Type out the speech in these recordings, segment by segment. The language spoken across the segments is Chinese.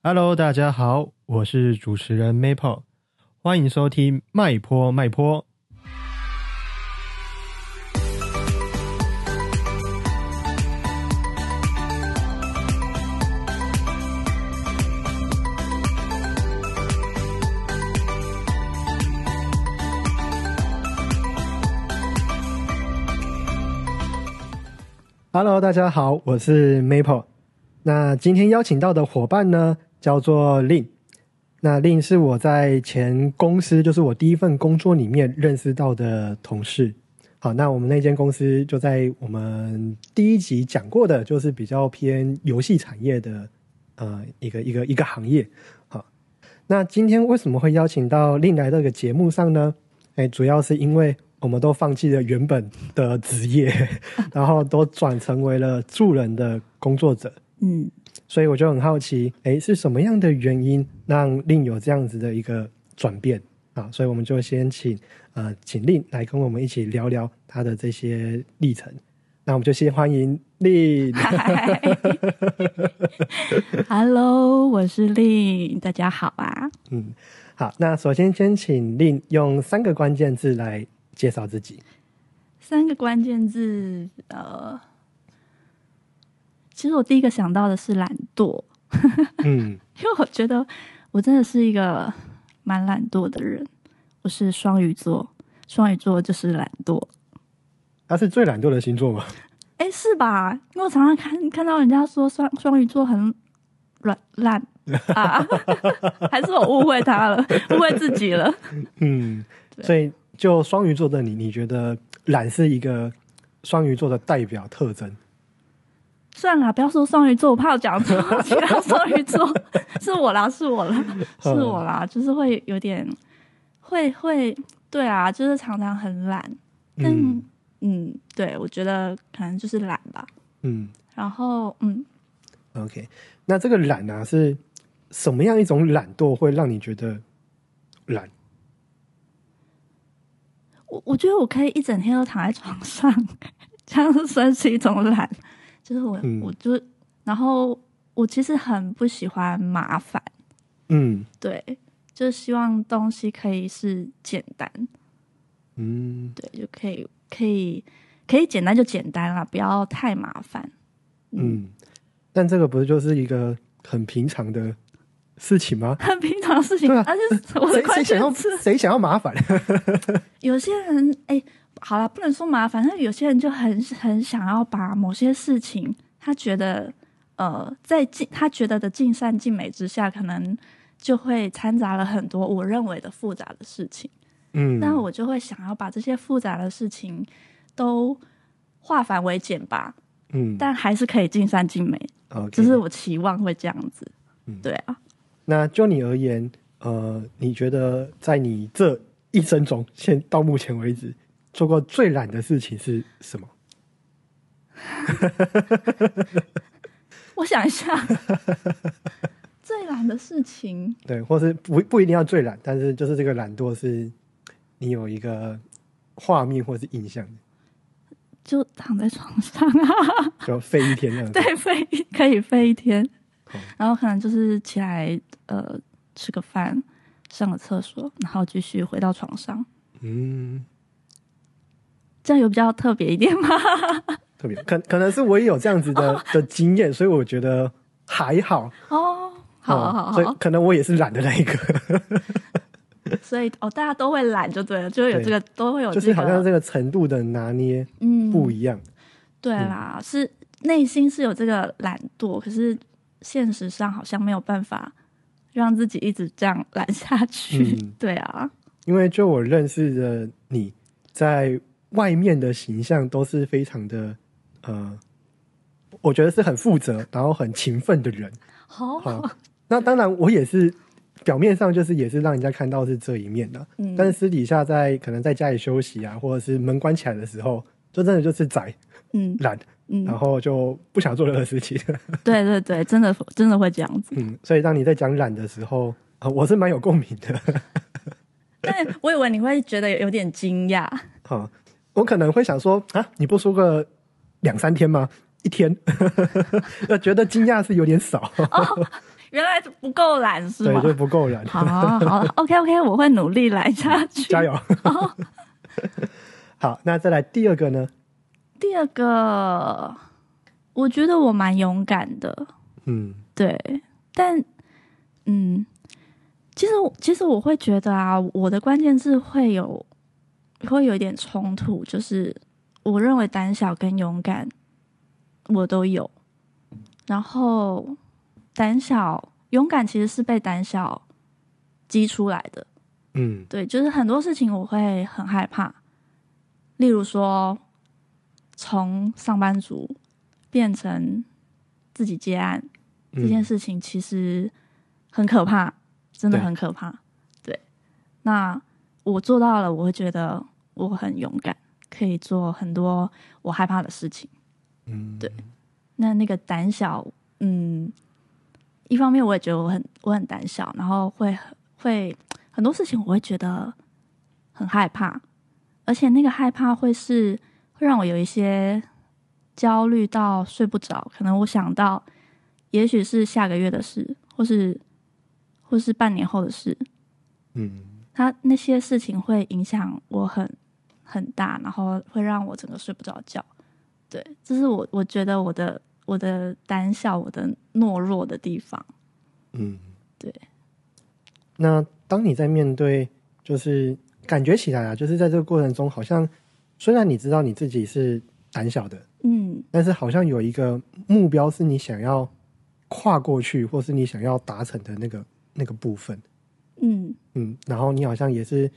Hello，大家好，我是主持人 Maple，欢迎收听麦坡麦坡。Hello，大家好，我是 Maple。那今天邀请到的伙伴呢，叫做令。那令是我在前公司，就是我第一份工作里面认识到的同事。好，那我们那间公司就在我们第一集讲过的，就是比较偏游戏产业的呃一个一个一个行业。好，那今天为什么会邀请到令来到这个节目上呢？哎，主要是因为我们都放弃了原本的职业，然后都转成为了助人的工作者。嗯，所以我就很好奇，哎，是什么样的原因让令有这样子的一个转变啊？所以我们就先请呃，请令来跟我们一起聊聊他的这些历程。那我们就先欢迎令。Hello，我是令，大家好啊。嗯，好，那首先先请令用三个关键字来介绍自己。三个关键字，呃，其实我第一个想到的是懒惰，嗯 因为我觉得我真的是一个蛮懒惰的人。我是双鱼座，双鱼座就是懒惰。他是最懒惰的星座吗？哎，是吧？因为我常常看看到人家说双双鱼座很软烂 啊，还是我误会他了，误会自己了。嗯，所以就双鱼座的你，你觉得懒是一个双鱼座的代表特征？算了，不要说双鱼座，我怕我讲错 其他双鱼座，是我啦，是我啦，是我啦，就是会有点，会会，对啊，就是常常很懒，但嗯嗯对我觉得可能就是懒吧。嗯。然后嗯，，OK，那这个懒啊，是什么样一种懒惰会让你觉得懒？我我觉得我可以一整天都躺在床上，这样算是一种懒，就是我、嗯我就，然后我其实很不喜欢麻烦，嗯对，就希望东西可以是简单。嗯对，就可以可以可以简单就简单啦，不要太麻烦。嗯，但这个不是就是一个很平常的事情吗？很平常的事情，而且我的关谁谁想要键词，谁想要麻烦？有些人哎、好了，不能说麻烦，但有些人就很很想要把某些事情，他觉得呃，在尽他觉得的尽善尽美之下，可能就会掺杂了很多我认为的复杂的事情。嗯，那我就会想要把这些复杂的事情都化繁为简吧，嗯，但还是可以尽善尽美。只是我期望会这样子。嗯对啊，那就你而言，呃，你觉得在你这一生中，现到目前为止做过最懒的事情是什么？我想一下，最懒的事情，对，或是不不一定要最懒，但是就是这个懒惰是你有一个画面或是印象的，就躺在床上啊，就废一天那样子。对，飞可以飞一天。好，然后可能就是起来呃吃个饭，上个厕所，然后继续回到床上，嗯，这样有比较特别一点吗？特别可可能是我也有这样子的的经验，所以我觉得还好。哦，好哦好好，所以可能我也是懒的那一个，所以哦，大家都会懒就对了，就会有对这个，都会有就是这个，好像这个程度的拿捏嗯，不一样。对啦，是内心是有这个懒惰，可是现实上好像没有办法让自己一直这样懒下去。嗯 对啊，因为就我认识的你，在外面的形象都是非常的呃，我觉得是很负责，然后很勤奋的人。好，好，那当然我也是表面上就是也是让人家看到是这一面的，嗯，但是私底下在可能在家里休息啊，或者是门关起来的时候，就真的就是宅嗯懒，嗯，然后就不想做任何事情。对对对，真的真的会这样子。嗯，所以当你在讲懒的时候，啊，我是蛮有共鸣的。但我以为你会觉得有点惊讶，好，我可能会想说啊，你不说个两三天吗？一天，呃，觉得惊讶是有点少。原来不够懒是对，吗？就不够懒。好好，OK OK，我会努力来下去。加油！好，那再来第二个呢？第二个，我觉得我蛮勇敢的，嗯对，但嗯，其实其实我会觉得啊，我的关键字会有会有一点冲突，就是我认为胆小跟勇敢我都有，然后胆小勇敢其实是被胆小激出来的，嗯。对，就是很多事情我会很害怕，例如说从上班族变成自己接案、嗯，这件事情，其实很可怕，真的很可怕。对，那我做到了，我会觉得我很勇敢，可以做很多我害怕的事情。嗯。对那那个胆小，嗯，一方面我也觉得我很我很胆小，然后会会很多事情我会觉得很害怕，而且那个害怕会是会让我有一些焦虑到睡不着，可能我想到也许是下个月的事，或是或是半年后的事，嗯它那些事情会影响我很很大，然后会让我整个睡不着觉。对，这是我我觉得我的我的胆小，我的懦弱的地方。嗯，对。那当你在面对，就是感觉起来啊，就是在这个过程中，好像虽然你知道你自己是胆小的，嗯但是好像有一个目标是你想要跨过去，或是你想要达成的那个那个部分。嗯嗯，然后你好像也是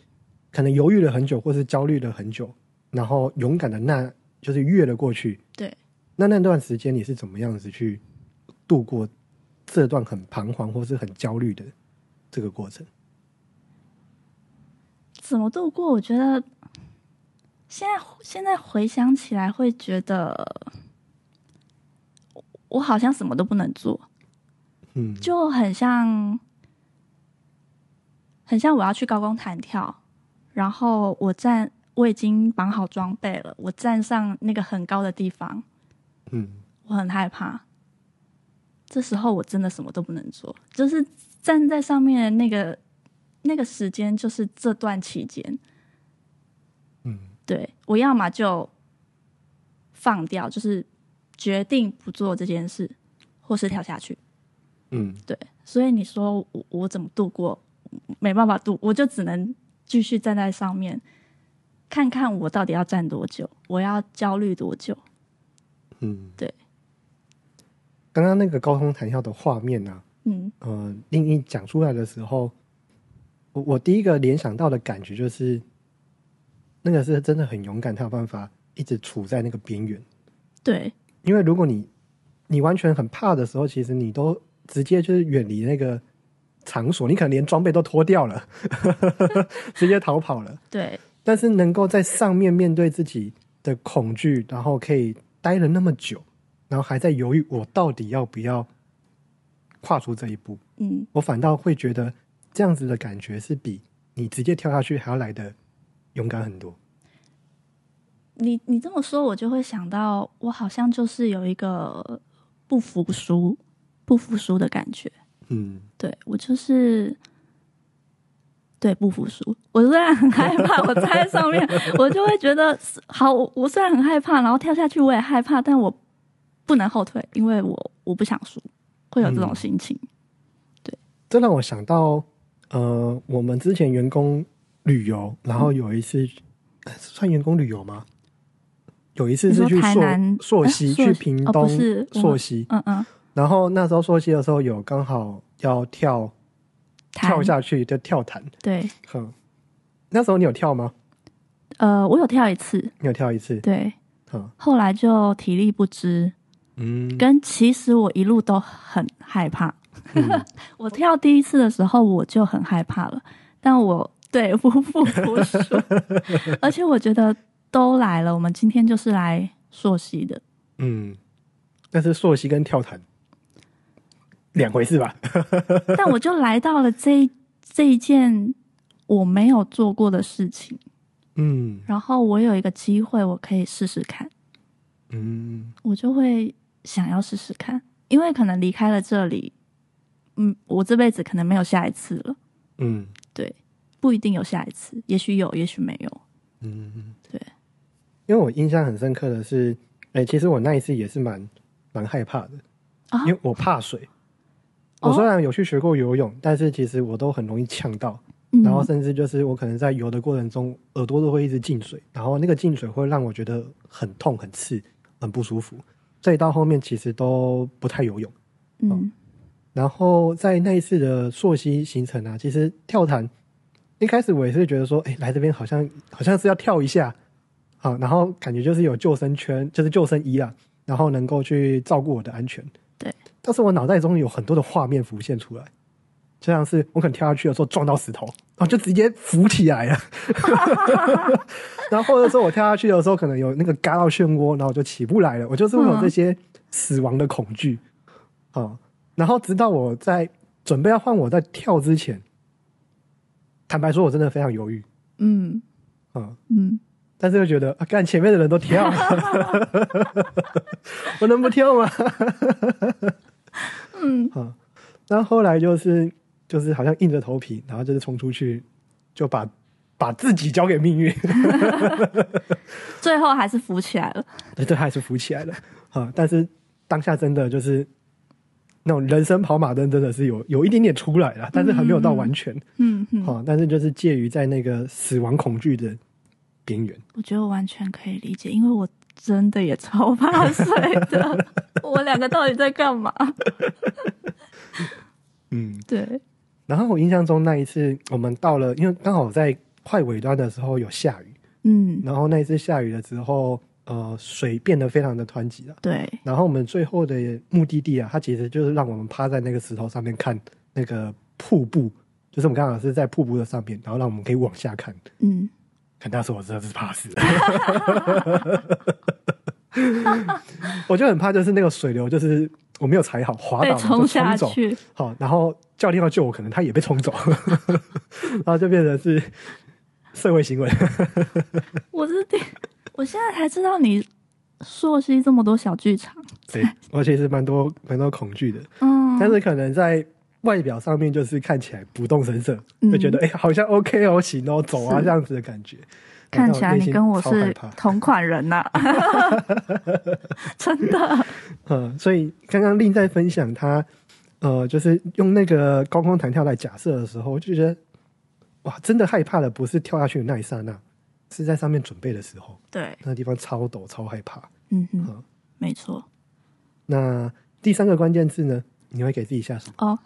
可能犹豫了很久，或是焦虑了很久，然后勇敢的那就是越了过去。对，那那段时间你是怎么样子去度过这段很彷徨或是很焦虑的这个过程？怎么度过？我觉得现在现在回想起来，会觉得我我好像什么都不能做，嗯，就很像很像我要去高空弹跳，然后我站，我已经绑好装备了，我站上那个很高的地方，嗯我很害怕。这时候我真的什么都不能做，就是站在上面的那个那个时间，就是这段期间，嗯对我要么就放掉，就是决定不做这件事，或是跳下去。嗯对，所以你说我我怎么度过？没办法度，我就只能继续站在上面，看看我到底要站多久，我要焦虑多久。嗯，对。刚刚那个高空弹跳的画面呢、嗯呃，令一讲出来的时候，我我第一个联想到的感觉就是，那个是真的很勇敢，他有办法一直处在那个边缘。对因为如果你你完全很怕的时候，其实你都直接就是远离那个场所，你可能连装备都脱掉了，直接逃跑了。对但是能够在上面面对自己的恐惧，然后可以待了那么久，然后还在犹豫我到底要不要跨出这一步，嗯我反倒会觉得这样子的感觉是比你直接跳下去还要来的勇敢很多。你你这么说，我就会想到，我好像就是有一个不服输、不服输的感觉。嗯对我就是对不服输。我虽然很害怕，我站在上面，我就会觉得好。我我虽然很害怕，然后跳下去我也害怕，但我不能后退，因为我我不想输，会有这种嗯心情。对这让我想到，呃，我们之前员工旅游，然后有一次、呃算员工旅游吗？有一次是去朔台南朔溪，去屏东不是我朔溪，嗯嗯，然后那时候朔溪的时候有刚好要跳跳下去，就跳弹。对，哼，那时候你有跳吗？呃，我有跳一次，你有跳一次？对，哼，后来就体力不支，嗯，跟其实我一路都很害怕。嗯。我跳第一次的时候我就很害怕了，但我对不不服输，而且我觉得都来了，我们今天就是来溯溪的，嗯，但是朔溪跟跳弹两回事吧？但我就来到了这一这一件我没有做过的事情，嗯。然后我有一个机会，我可以试试看，嗯。我就会想要试试看，因为可能离开了这里，嗯，我这辈子可能没有下一次了。嗯。对，不一定有下一次，也许有，也许没有。嗯。嗯，对，因为我印象很深刻的是，哎、其实我那一次也是蛮蛮害怕的，啊？因为我怕水。哦我虽然有去学过游泳，但是其实我都很容易呛到，嗯。然后甚至就是我可能在游的过程中，耳朵都会一直进水，然后那个进水会让我觉得很痛、很刺、很不舒服，所以到后面其实都不太游泳。嗯。然后在那一次的溯溪行程啊，其实跳潭一开始我也是觉得说，哎，来这边好像好像是要跳一下，好，然后感觉就是有救生圈，就是救生衣啊，然后能够去照顾我的安全。对，但是我脑袋中有很多的画面浮现出来，就像是我可能跳下去的时候撞到石头，然后就直接浮起来了，然后或者说我跳下去的时候可能有那个嘎到漩涡，然后我就起不来了，我就是会有这些死亡的恐惧。啊、然后直到我在准备要换我在跳之前，坦白说，我真的非常犹豫，嗯啊、嗯，但是又觉得啊，干前面的人都跳了，我能不跳吗？嗯，啊，那后后来就是就是好像硬着头皮，然后就是冲出去，就把把自己交给命运，最后还是浮起来了。对，对还是浮起来了啊！但是当下真的就是那种人生跑马灯，真的是有有一点点出来了，但是还没有到完全。嗯嗯，啊，但是就是介于在那个死亡恐惧的边缘。我觉得我完全可以理解，因为我真的也超怕水的。我两个到底在干嘛？嗯，对，然后我印象中那一次，我们到了，因为刚好在快尾端的时候有下雨，嗯，然后那一次下雨了之后，呃，水变得非常的湍急了。对，然后我们最后的目的地啊，它其实就是让我们趴在那个石头上面看那个瀑布，就是我们刚好是在瀑布的上面，然后让我们可以往下看。嗯，看那时候我真的是怕死，我就很怕，就是那个水流，就是我没有踩好，滑被倒冲下去。好，然后教练要救我，可能他也被冲走，然后就变成是社会行为。我是第，我现在才知道你溯溪这么多小剧场。对，我其实蛮多蛮多恐惧的，嗯，但是可能在外表上面就是看起来不动声色，嗯就觉得哎、好像 OK 哦，行哦，走啊是这样子的感觉。看起来你跟我是 同款人呐、真的。嗯，所以刚刚令在分享他，呃，就是用那个高空弹跳来假设的时候，我就觉得，哇，真的害怕的不是跳下去的那一刹那，是在上面准备的时候，对，那地方超陡，超害怕。嗯哼嗯，没错。那第三个关键字呢，你会给自己下什么？哦，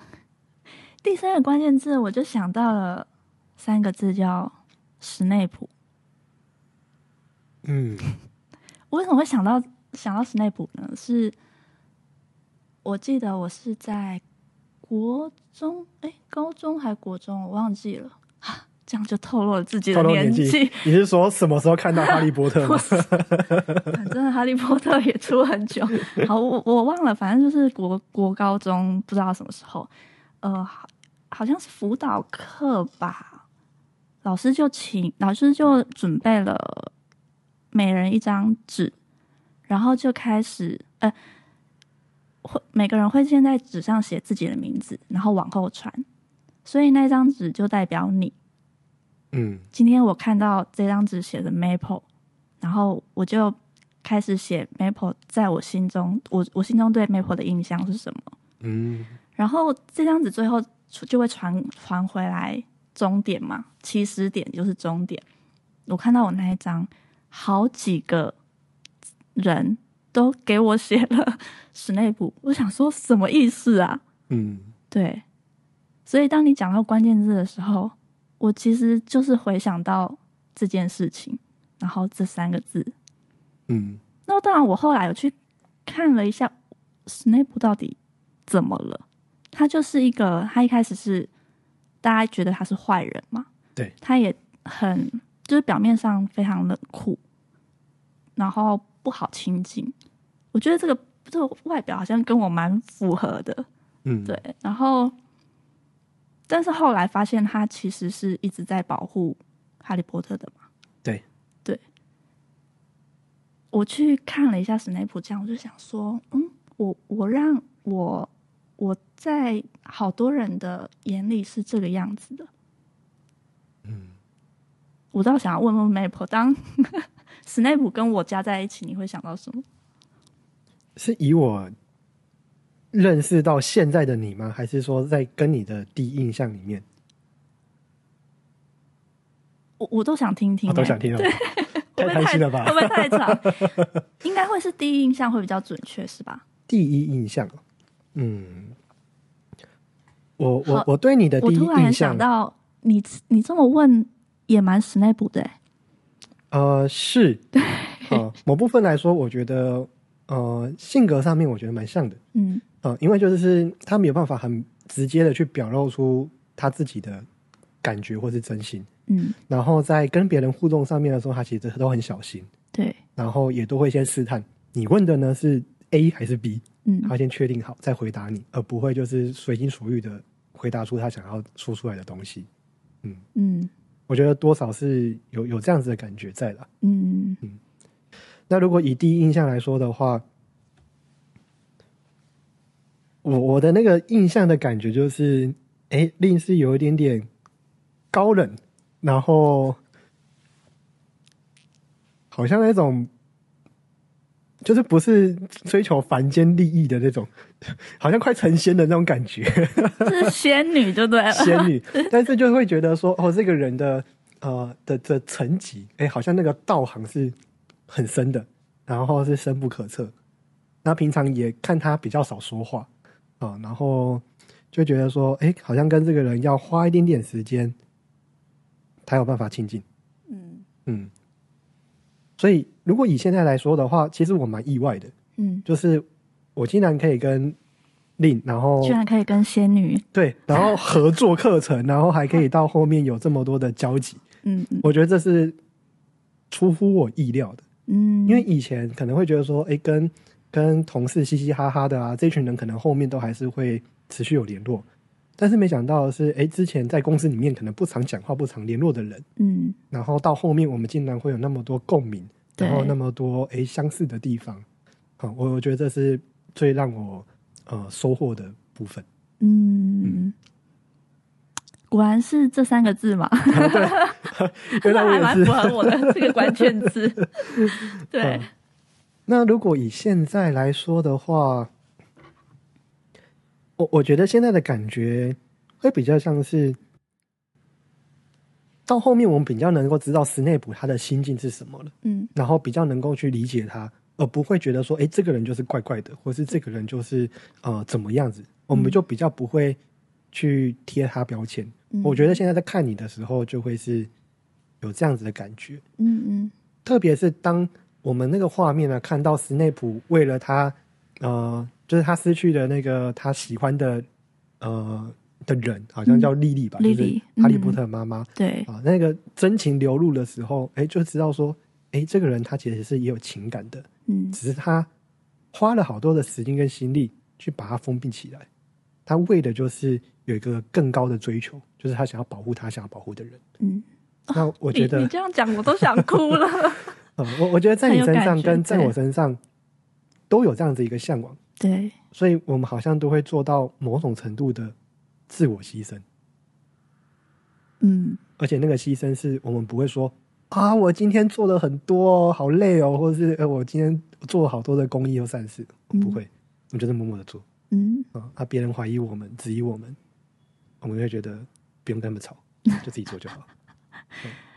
第三个关键字我就想到了三个字叫史内普。嗯 我为什么会想到想到史内普呢？是我记得我是在国中，哎，高中还国中，我忘记了啊。这样就透露了自己的年纪纪。你是说什么时候看到哈利波特吗反正哈利波特也出很久。好，我我忘了，反正就是国国高中不知道什么时候，呃，好好像是辅导课吧，老师就请老师就准备了每人一张纸，然后就开始呃，会每个人会先在纸上写自己的名字，然后往后传，所以那张纸就代表你。嗯今天我看到这张纸写的 Maple，然后我就开始写 Maple，在我心中，我我心中对 Maple 的印象是什么？嗯然后这张纸最后就会传传回来终点嘛，起始点就是终点。我看到我那一张，好几个人都给我写了 史内普，我想说什么意思啊？嗯。对，所以当你讲到关键字的时候，我其实就是回想到这件事情，然后这三个字。嗯。那当然，我后来有去看了一下史内普到底怎么了。他就是一个，他一开始是大家觉得他是坏人嘛，对，他也很就是表面上非常冷酷，然后不好亲近。我觉得这个这个外表好像跟我蛮符合的，嗯，对，然后，但是后来发现他其实是一直在保护哈利波特的嘛。对，对。我去看了一下史内普，这样我就想说，嗯，我我让我我在好多人的眼里是这个样子的。嗯，我倒想要问问 Maple，当 Snape 跟我加在一起，你会想到什么？是以我认识到现在的你吗？还是说在跟你的第一印象里面？我我都想听听、我、欸，都想听哦，太会不会贪心了吧会？不会太长？应该会是第一印象会比较准确，是吧？第一印象，嗯，我我我对你的第一我突然想，到，你你这么问也蛮 Snape 的、欸，呃，是，呃，某部分来说，我觉得，呃，性格上面我觉得蛮像的，嗯。呃，因为就是他没有办法很直接的去表露出他自己的感觉或是真心，嗯，然后在跟别人互动上面的时候，他其实都很小心，对，然后也都会先试探你问的呢是 A 还是 B，嗯。他先确定好再回答你，而不会就是随心所欲的回答出他想要说出来的东西。嗯。嗯我觉得多少是有有这样子的感觉在的。嗯那如果以第一印象来说的话，我我的那个印象的感觉就是，哎，令是有一点点高冷，然后好像那种就是不是追求凡间利益的那种，好像快成仙的那种感觉。是仙女就对了，仙女，但是就会觉得说，哦，这个人的呃的的层级，哎，好像那个道行是很深的，然后是深不可测。那平常也看他比较少说话啊、然后就觉得说，哎，好像跟这个人要花一点点时间，才有办法亲近。嗯嗯，所以如果以现在来说的话，其实我蛮意外的，嗯，就是我竟然可以跟令，然后居然可以跟仙女，对，然后合作课程，然后还可以到后面有这么多的交集，嗯嗯。我觉得这是出乎我意料的。嗯，因为以前可能会觉得说，哎，跟跟同事嘻嘻哈哈的啊，这群人可能后面都还是会持续有联络，但是没想到的是，哎，之前在公司里面可能不常讲话、不常联络的人，嗯。然后到后面我们竟然会有那么多共鸣，然后那么多哎相似的地方，好，我我觉得这是最让我呃收获的部分。嗯，果然是这三个字嘛，原来 我也是。还蛮符。合我的这个关键字，对。嗯，那如果以现在来说的话，我我觉得现在的感觉会比较像是，到后面我们比较能够知道斯内普他的心境是什么了，嗯然后比较能够去理解他，而不会觉得说，哎，这个人就是怪怪的，或是这个人就是呃怎么样子，我们就比较不会去贴他标签。嗯我觉得现在在看你的时候，就会是有这样子的感觉。嗯嗯特别是当我们那个画面呢，看到斯内普为了他，呃，就是他失去了那个他喜欢的，呃的人，好像叫莉莉吧，就是哈利波特妈妈、对，啊，那个真情流露的时候，哎，就知道说，哎，这个人他其实是也有情感的，嗯。只是他花了好多的时间跟心力去把它封闭起来，他为的就是有一个更高的追求，就是他想要保护他想要保护的人。嗯，那我觉得你你这样讲我都想哭了，嗯，我我觉得在你身上跟在我身上都有这样子一个向往，对，所以我们好像都会做到某种程度的自我牺牲，嗯。而且那个牺牲是我们不会说啊，我今天做了很多哦，好累哦，或者是呃，我今天做了好多的公益和善事，嗯。不会，我们就是默默的做。嗯。啊，啊，别人怀疑我们、质疑我们，我们会觉得不用跟他们吵，就自己做就好。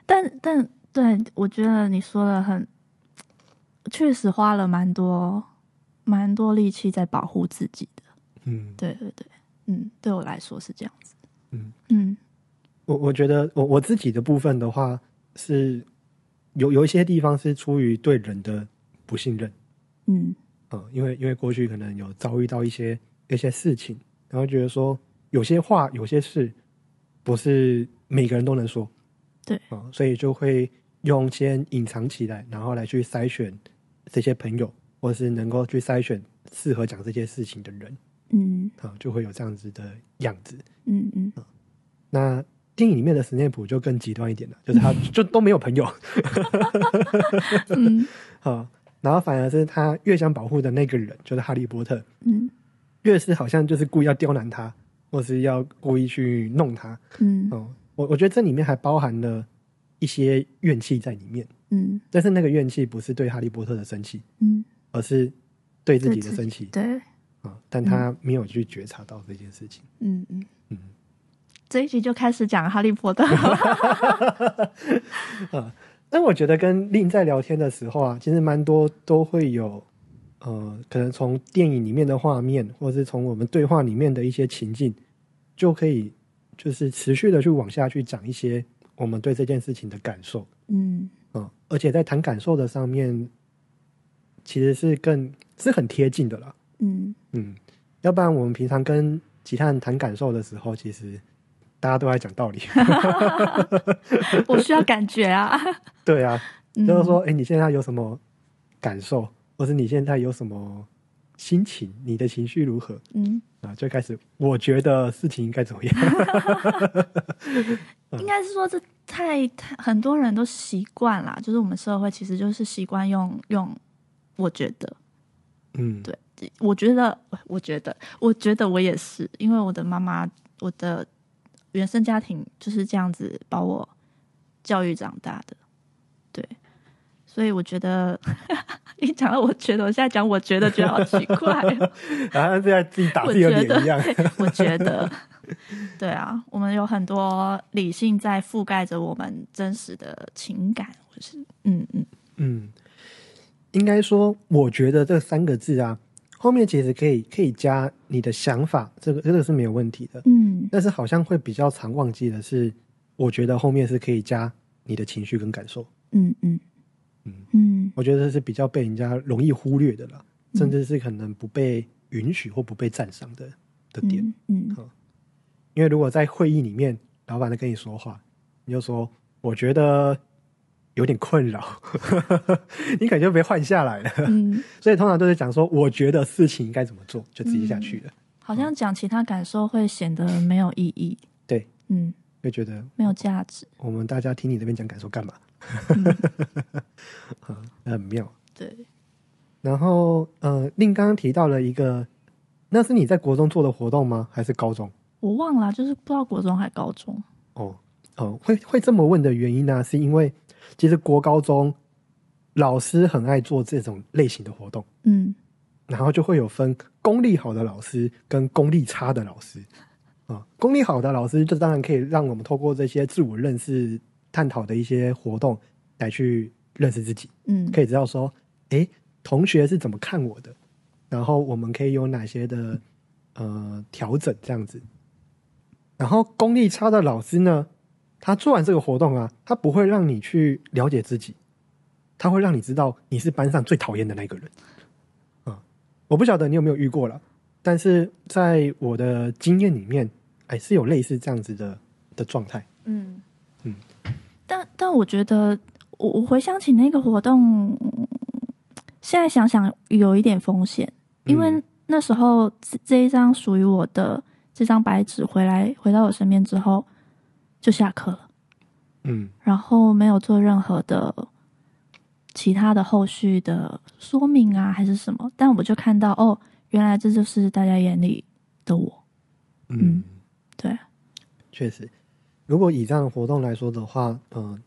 但但对我觉得你说的很，确实花了蛮多蛮多力气在保护自己的。嗯，对对对，嗯，对我来说是这样子。嗯。嗯。我我觉得我我自己的部分的话是有有一些地方是出于对人的不信任，嗯。嗯，因为因为过去可能有遭遇到一些一些事情，然后觉得说有些话有些事不是每个人都能说，对，啊、所以就会用先隐藏起来，然后来去筛选这些朋友，或是能够去筛选适合讲这些事情的人，嗯。啊、就会有这样子的样子。嗯嗯。那电影里面的史内普就更极端一点了，就是他就都没有朋友，然后反而是他越想保护的那个人，就是哈利波特，嗯。越是好像就是故意要刁难他，或是要故意去弄他。嗯。哦，我我觉得这里面还包含了一些怨气在里面，嗯。但是那个怨气不是对哈利波特的生气，嗯，而是对自己的生气对，啊、但他没有去觉察到这件事情。嗯嗯嗯这一集就开始讲哈利波特了。但我觉得跟令在聊天的时候啊，其实蛮多都会有，呃，可能从电影里面的画面，或是从我们对话里面的一些情境，就可以就是持续的去往下去讲一些我们对这件事情的感受。嗯嗯，而且在谈感受的上面，其实是更是很贴近的啦。嗯嗯，要不然我们平常跟其他人谈感受的时候，其实大家都在讲道理。我需要感觉啊。对啊，嗯就是说，哎、你现在有什么感受，或是你现在有什么心情，你的情绪如何嗯，啊？就开始，我觉得事情应该怎么样？应该是说这太太很多人都习惯啦，就是我们社会其实就是习惯用用，我觉得，嗯，对我觉得，我觉得，我觉得我也是，因为我的妈妈，我的原生家庭就是这样子把我教育长大的，对，所以我觉得 一讲到我觉得，我现在讲我觉得觉得好奇怪哦，然后在自己打我自己的一样。我觉得，对啊，我们有很多理性在覆盖着我们真实的情感，或是嗯嗯。嗯，应该说，我觉得这三个字啊，后面其实可以可以加你的想法，这个这个是没有问题的。嗯但是好像会比较常忘记的是，我觉得后面是可以加你的情绪跟感受。嗯嗯嗯嗯我觉得这是比较被人家容易忽略的啦，甚至是可能不被允许或不被赞赏的的点。嗯嗯因为如果在会议里面，老板在跟你说话，你就说我觉得有点困扰，你可能就被换下来了。嗯，所以通常都是讲说，我觉得事情应该怎么做，就直接下去了。好像讲其他感受会显得没有意义，对，嗯，会觉得没有价值，我们大家听你这边讲感受干嘛？嗯，很妙。对，然后，呃，令刚刚提到了一个，那是你在国中做的活动吗？还是高中？我忘了啊，就是不知道国中还高中，哦，哦，会会这么问的原因呢，是因为其实国高中老师很爱做这种类型的活动，嗯。然后就会有分功力好的老师跟功力差的老师。啊、功力好的老师，就当然可以让我们透过这些自我认识、探讨的一些活动来去认识自己，嗯。可以知道说，哎，同学是怎么看我的，然后我们可以有哪些的呃调整这样子。然后功力差的老师呢，他做完这个活动啊，他不会让你去了解自己，他会让你知道你是班上最讨厌的那个人。啊、我不晓得你有没有遇过了，但是在我的经验里面，哎，是有类似这样子的的状态。嗯嗯，但但我觉得，我我回想起那个活动，现在想想有一点风险，因为嗯那时候这这一张属于我的这张白纸回来回到我身边之后，就下课了，嗯。然后没有做任何的其他的后续的说明啊，还是什么，但我就看到哦，原来这就是大家眼里的我，嗯，对，确实，如果以这样的活动来说的话，嗯、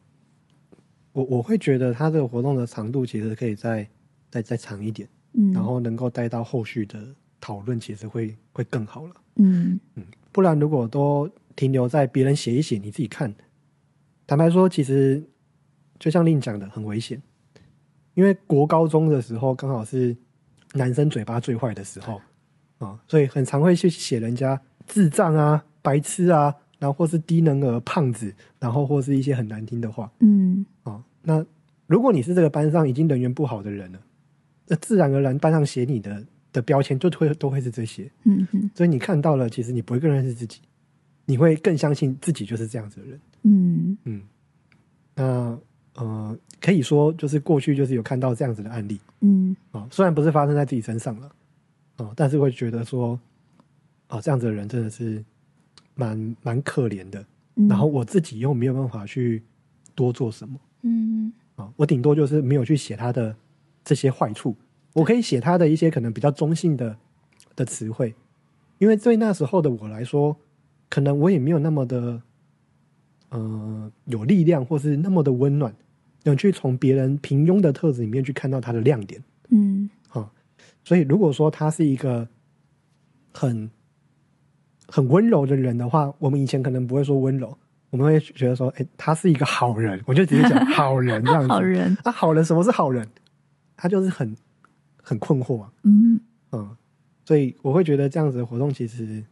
我我会觉得他这个活动的长度其实可以再再再长一点，嗯，然后能够带到后续的讨论，其实会会更好了。嗯不然如果都停留在别人写一写，你自己看，坦白说，其实就像令讲的，很危险。因为国高中的时候刚好是男生嘴巴最坏的时候啊，所以很常会去写人家智障啊、白痴啊，然后或是低能儿、胖子，然后或是一些很难听的话嗯啊。那如果你是这个班上已经人缘不好的人了，那自然而然班上写你的的标签就会都会是这些。嗯嗯所以你看到了，其实你不会更认识自己，你会更相信自己就是这样子的人。嗯。嗯，那呃，可以说就是过去就是有看到这样子的案例嗯。啊、虽然不是发生在自己身上了啊、但是会觉得说，啊、这样子的人真的是蛮蛮可怜的。嗯，然后我自己又没有办法去多做什么嗯啊、我顶多就是没有去写他的这些坏处，我可以写他的一些可能比较中性的的词汇，因为对那时候的我来说，可能我也没有那么的，呃，有力量，或是那么的温暖，能去从别人平庸的特质里面去看到他的亮点。嗯好所以，如果说他是一个很很温柔的人的话，我们以前可能不会说温柔，我们会觉得说，哎、他是一个好人，我就直接讲 好人这样子。好人，啊，好人什么是好人？他就是很很困惑啊，嗯嗯，所以我会觉得这样子的活动其实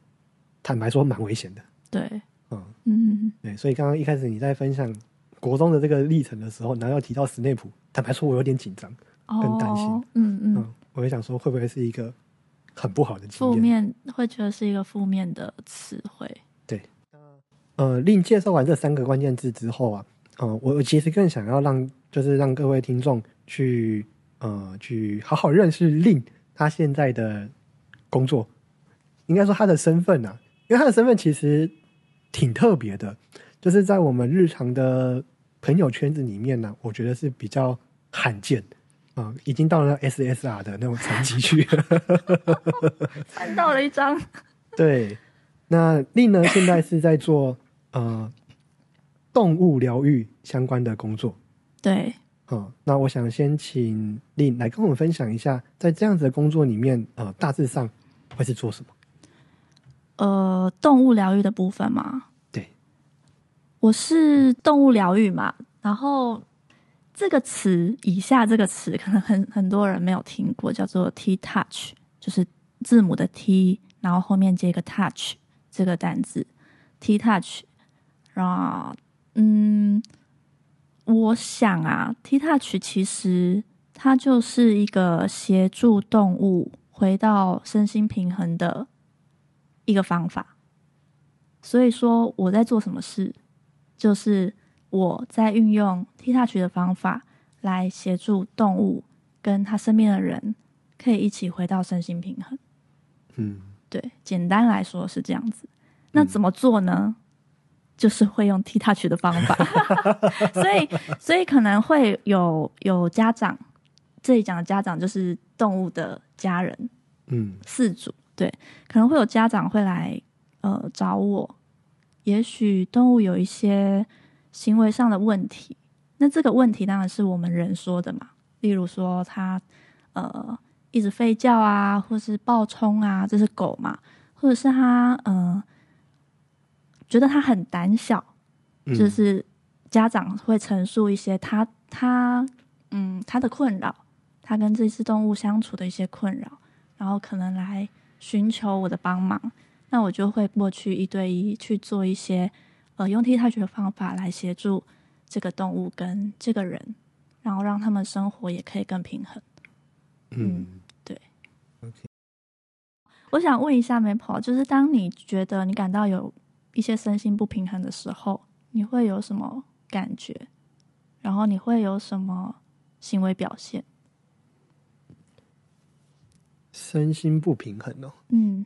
坦白说蛮危险的，对，嗯，嗯。对，所以刚刚一开始你在分享国中的这个历程的时候，然后要提到史内普，坦白说我有点紧张，更担心。哦，嗯嗯，嗯，我也想说会不会是一个很不好的经验？负面会觉得是一个负面的词汇，对。呃，令介绍完这三个关键字之后啊，呃，我我其实更想要让就是让各位听众去呃去好好认识令他现在的工作，应该说他的身份啊，因为他的身份其实挺特别的，就是在我们日常的朋友圈子里面呢，我觉得是比较罕见啊、已经到了 SSR 的那种层级去了。翻到了一张，对，那令呢现在是在做呃动物疗愈相关的工作。对，嗯，那我想先请令来跟我们分享一下，在这样子的工作里面，呃，大致上会是做什么？呃，动物疗愈的部分嘛，对，我是动物疗愈嘛，然后这个词，以下这个词可能很很多人没有听过，叫做 T touch，就是字母的 T，然后后面接一个 touch 这个单字，T touch，然后嗯，我想啊，T touch 其实它就是一个协助动物回到身心平衡的一个方法。所以说我在做什么事，就是我在运用 T touch 的方法来协助动物跟他身边的人可以一起回到身心平衡。嗯对，简单来说是这样子。那怎么做呢？就是会用 T touch 的方法，所以所以可能会有有家长，这里讲的家长就是动物的家人，嗯饲主，对，可能会有家长会来呃找我，也许动物有一些行为上的问题，那这个问题当然是我们人说的嘛，例如说它呃一直吠叫啊，或是暴冲啊，这是狗嘛，或者是它呃觉得它很胆小，嗯，就是家长会陈述一些他他嗯他的困扰，他跟这只动物相处的一些困扰，然后可能来寻求我的帮忙，那我就会过去一对一去做一些呃用 T touch 的方法来协助这个动物跟这个人，然后让他们生活也可以更平衡。嗯对。OK，我想问一下 Maple，就是当你觉得你感到有一些身心不平衡的时候，你会有什么感觉？然后你会有什么行为表现？身心不平衡哦。嗯，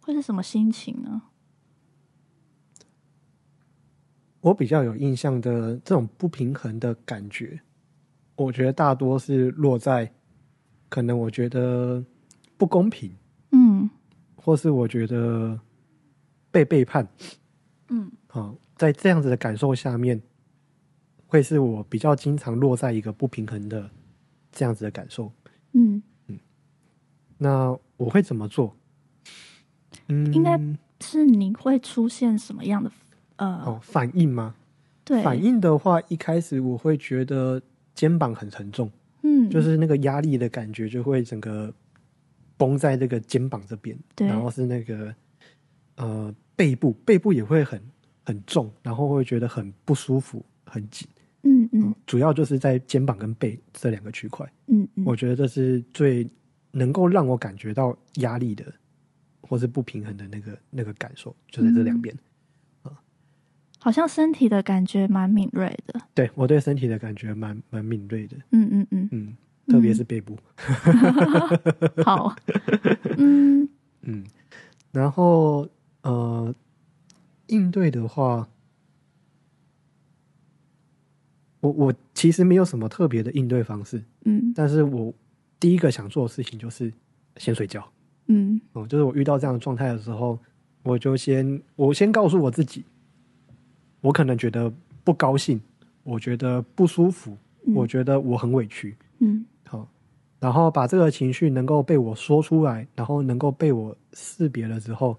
会是什么心情呢？我比较有印象的这种不平衡的感觉，我觉得大多是落在可能我觉得不公平，嗯或是我觉得被背叛。嗯啊，在这样子的感受下面，会是我比较经常落在一个不平衡的这样子的感受。嗯，那我会怎么做？嗯，应该是你会出现什么样的呃？哦反应吗？对，反应的话，一开始我会觉得肩膀很沉重，嗯，就是那个压力的感觉就会整个绷在这个肩膀这边，对然后是那个呃背部，背部也会很很重，然后会觉得很不舒服，很紧。嗯嗯主要就是在肩膀跟背这两个区块，嗯嗯，我觉得这是最能够让我感觉到压力的，或是不平衡的那个那个感受，就在这两边。好像身体的感觉蛮敏锐的。对我对身体的感觉蛮蛮敏锐的，嗯嗯嗯，嗯，特别是背部，好，嗯。嗯，然后呃，应对的话，我我其实没有什么特别的应对方式，嗯。但是我第一个想做的事情就是先睡觉。嗯。哦、就是我遇到这样的状态的时候，我就先我先告诉我自己，我可能觉得不高兴，我觉得不舒服，嗯。我觉得我很委屈，嗯。好、然后把这个情绪能够被我说出来，然后能够被我识别了之后，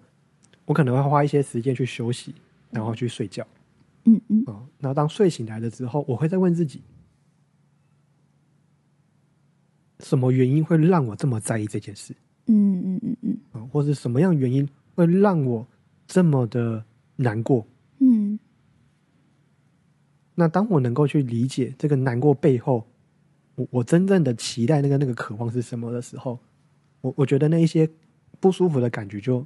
我可能会花一些时间去休息，然后去睡觉。嗯嗯。哦，然后当睡醒来了之后，我会再问自己，什么原因会让我这么在意这件事？嗯嗯嗯嗯。啊、或是什么样原因会让我这么的难过？嗯。那当我能够去理解这个难过背后，我我真正的期待那个那个渴望是什么的时候，我我觉得那一些不舒服的感觉就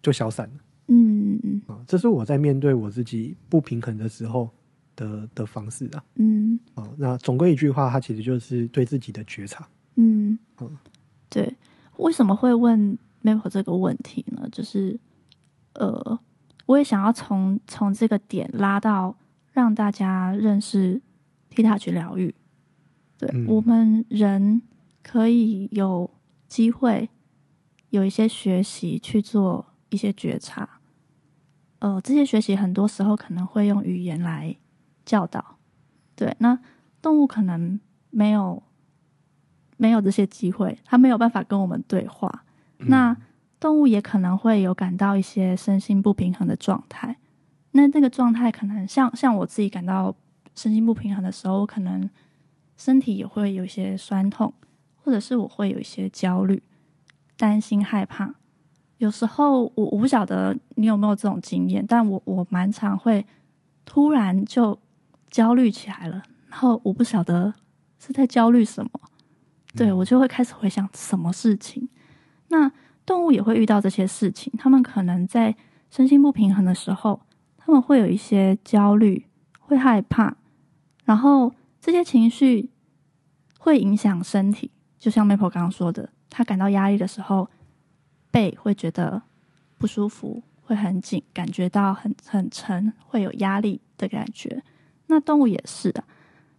就消散了。嗯嗯嗯。啊、这是我在面对我自己不平衡的时候的的方式啊。嗯哦，那总归一句话，它其实就是对自己的觉察。嗯嗯，对，为什么会问 Maple 这个问题呢？就是呃，我也想要从从这个点拉到让大家认识 T Touch 疗愈。对、嗯我们人可以有机会有一些学习去做一些觉察。呃，这些学习很多时候可能会用语言来教导。对，那动物可能没有没有这些机会，它没有办法跟我们对话。那动物也可能会有感到一些身心不平衡的状态。那那个状态可能像像我自己感到身心不平衡的时候，我可能身体也会有一些酸痛，或者是我会有一些焦虑、担心、害怕。有时候我我不晓得你有没有这种经验，但我我蛮常会突然就焦虑起来了，然后我不晓得是在焦虑什么，对我就会开始回想什么事情。那动物也会遇到这些事情，他们可能在身心不平衡的时候，他们会有一些焦虑，会害怕，然后这些情绪会影响身体。就像 Maple 刚刚说的，他感到压力的时候，背会觉得不舒服，会很紧，感觉到很很沉，会有压力的感觉。那动物也是的，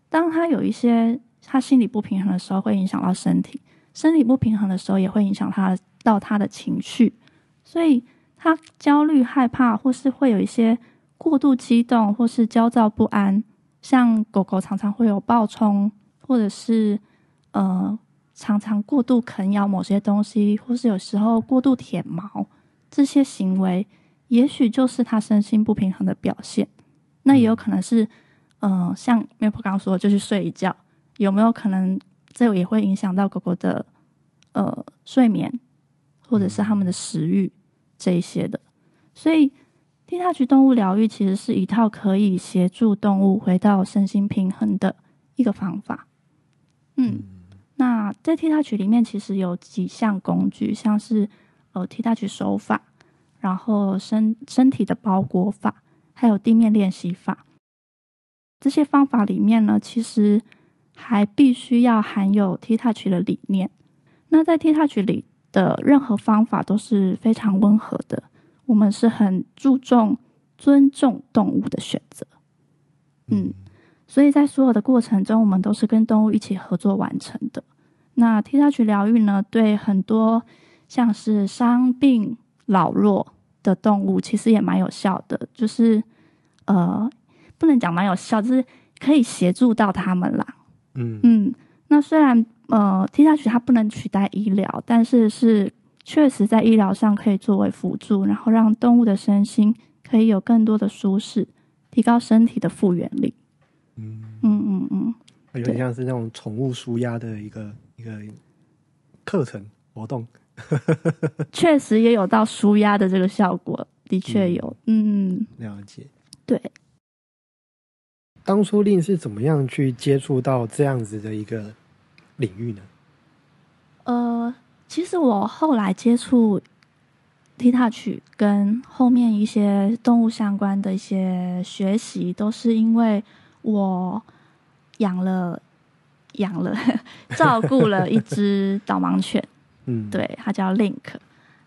当他有一些他心理不平衡的时候，会影响到身体；身体不平衡的时候，也会影响他到他的情绪。所以，他焦虑、害怕，或是会有一些过度激动，或是焦躁不安。像狗狗常常会有暴冲，或者是呃常常过度啃咬某些东西，或是有时候过度舔毛，这些行为也许就是他身心不平衡的表现。那也有可能是，嗯、呃，像 Maple 刚刚说，就去睡一觉，有没有可能这也会影响到狗狗的呃睡眠，或者是他们的食欲这一些的？所以。T Touch 动物疗愈其实是一套可以协助动物回到身心平衡的一个方法。嗯，那在 T Touch 里面其实有几项工具，像是呃 T Touch 手法，然后身身体的包裹法，还有地面练习法。这些方法里面呢，其实还必须要含有 T Touch 的理念。那在 T Touch 里的任何方法都是非常温和的。我们是很注重尊重动物的选择，嗯，所以在所有的过程中，我们都是跟动物一起合作完成的。那 T Touch 疗愈呢，对很多像是伤病、老弱的动物，其实也蛮有效的。就是呃，不能讲蛮有效，就是可以协助到他们啦。嗯嗯，那虽然呃 T Touch 它不能取代医疗，但是是。确实在医疗上可以作为辅助，然后让动物的身心可以有更多的舒适，提高身体的复原力。嗯嗯嗯嗯，有点像是那种宠物舒压的一个一个课程活动。确实也有到舒压的这个效果，的确有。嗯，了解。对。当初令是怎么样去接触到这样子的一个领域呢？呃。其实我后来接触 T Touch 跟后面一些动物相关的一些学习，都是因为我养了养了 照顾了一只导盲犬，嗯，对，它叫 Link，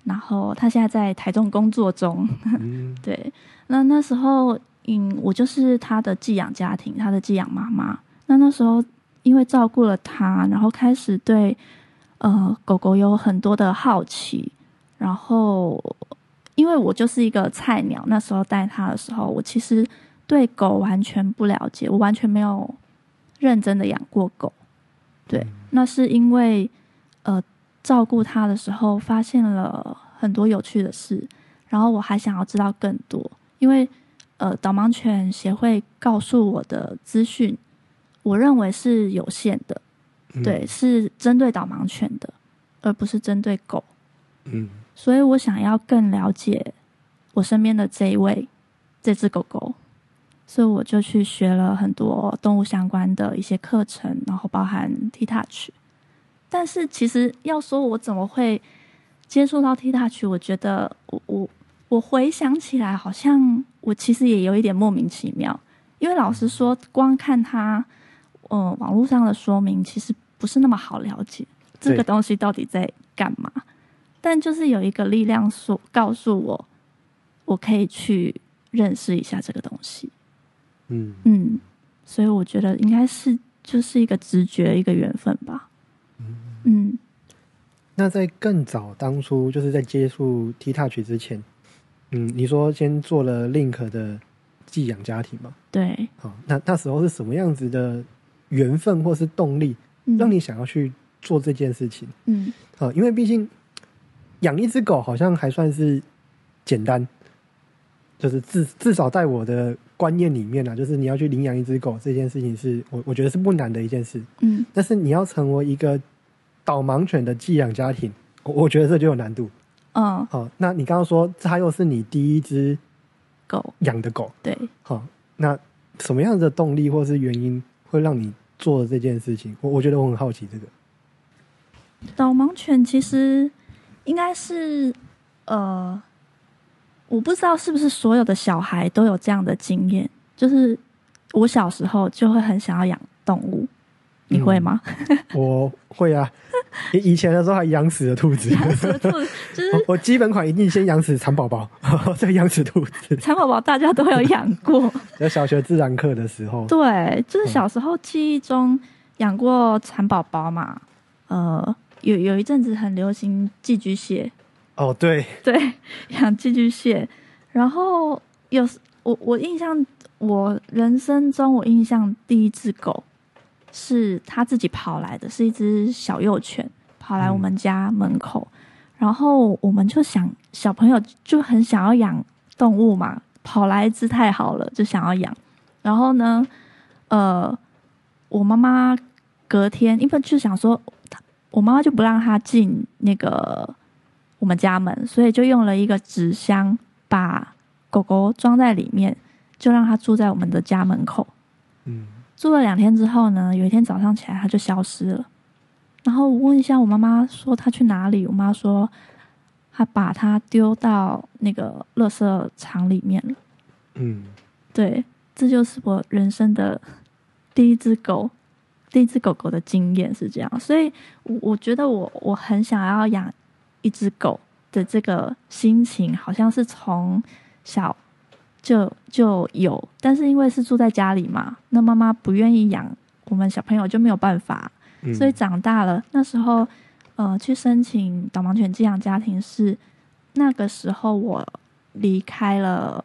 然后它现在在台中工作中，嗯，对，那那时候嗯，我就是他的寄养家庭，他的寄养妈妈。那那时候因为照顾了他，然后开始对。呃，狗狗有很多的好奇，然后因为我就是一个菜鸟，那时候带他的时候，我其实对狗完全不了解，我完全没有认真的养过狗。对，那是因为呃照顾他的时候发现了很多有趣的事，然后我还想要知道更多，因为呃导盲犬协会告诉我的资讯，我认为是有限的。嗯对，，是针对导盲犬的，而不是针对狗。嗯所以我想要更了解我身边的这一位这只狗狗，所以我就去学了很多动物相关的一些课程，然后包含 T Touch。但是其实要说我怎么会接触到 T Touch，我觉得我我我回想起来，好像我其实也有一点莫名其妙，因为老实说，光看它呃网络上的说明，其实不是那么好了解这个东西到底在干嘛。但就是有一个力量说告诉我，我可以去认识一下这个东西。嗯，嗯，所以我觉得应该是就是一个直觉，一个缘分吧。嗯那在更早当初就是在接触 T Touch 之前，嗯，你说先做了 Link 的寄养家庭嘛？对，好，那那时候是什么样子的缘分或是动力，嗯让你想要去做这件事情？嗯啊，因为毕竟养一只狗好像还算是简单，就是至至少在我的观念里面啊，就是你要去领养一只狗这件事情是我我觉得是不难的一件事，嗯但是你要成为一个导盲犬的寄养家庭，我我觉得这就有难度。嗯，好，那你刚刚说它又是你第一只狗养的狗，对，好，那什么样的动力或是原因会让你做这件事情？我我觉得我很好奇这个。导盲犬其实应该是呃，我不知道是不是所有的小孩都有这样的经验，就是我小时候就会很想要养动物，你会吗？我会啊，以以前的时候还养死了兔子。养死兔子就是我我基本款一定先养死蚕宝宝，再养死兔子。蚕宝宝，大家都有养过。在小学自然课的时候，对，就是小时候记忆中养过蚕宝宝嘛，呃，有有一阵子很流行寄居蟹，哦，对，对，养寄居蟹。然后有我我印象，我人生中我印象第一只狗是他自己跑来的，是一只小幼犬跑来我们家门口，然后我们就想小朋友就很想要养动物嘛，跑来一只太好了，就想要养。然后呢，呃，我妈妈隔天因为就想说，我妈妈就不让他进那个我们家门，所以就用了一个纸箱把狗狗装在里面，就让它住在我们的家门口。嗯，住了两天之后呢，有一天早上起来它就消失了。然后我问一下我妈妈说它去哪里，我妈说她把它丢到那个垃圾场里面了。嗯，对，这就是我人生的 第一只狗，第一只狗狗的经验是这样，所以我我觉得我我很想要养一只狗的这个心情，好像是从小就就有，但是因为是住在家里嘛，那妈妈不愿意养，我们小朋友就没有办法，嗯所以长大了那时候，呃，去申请导盲犬寄养家庭是那个时候我离开了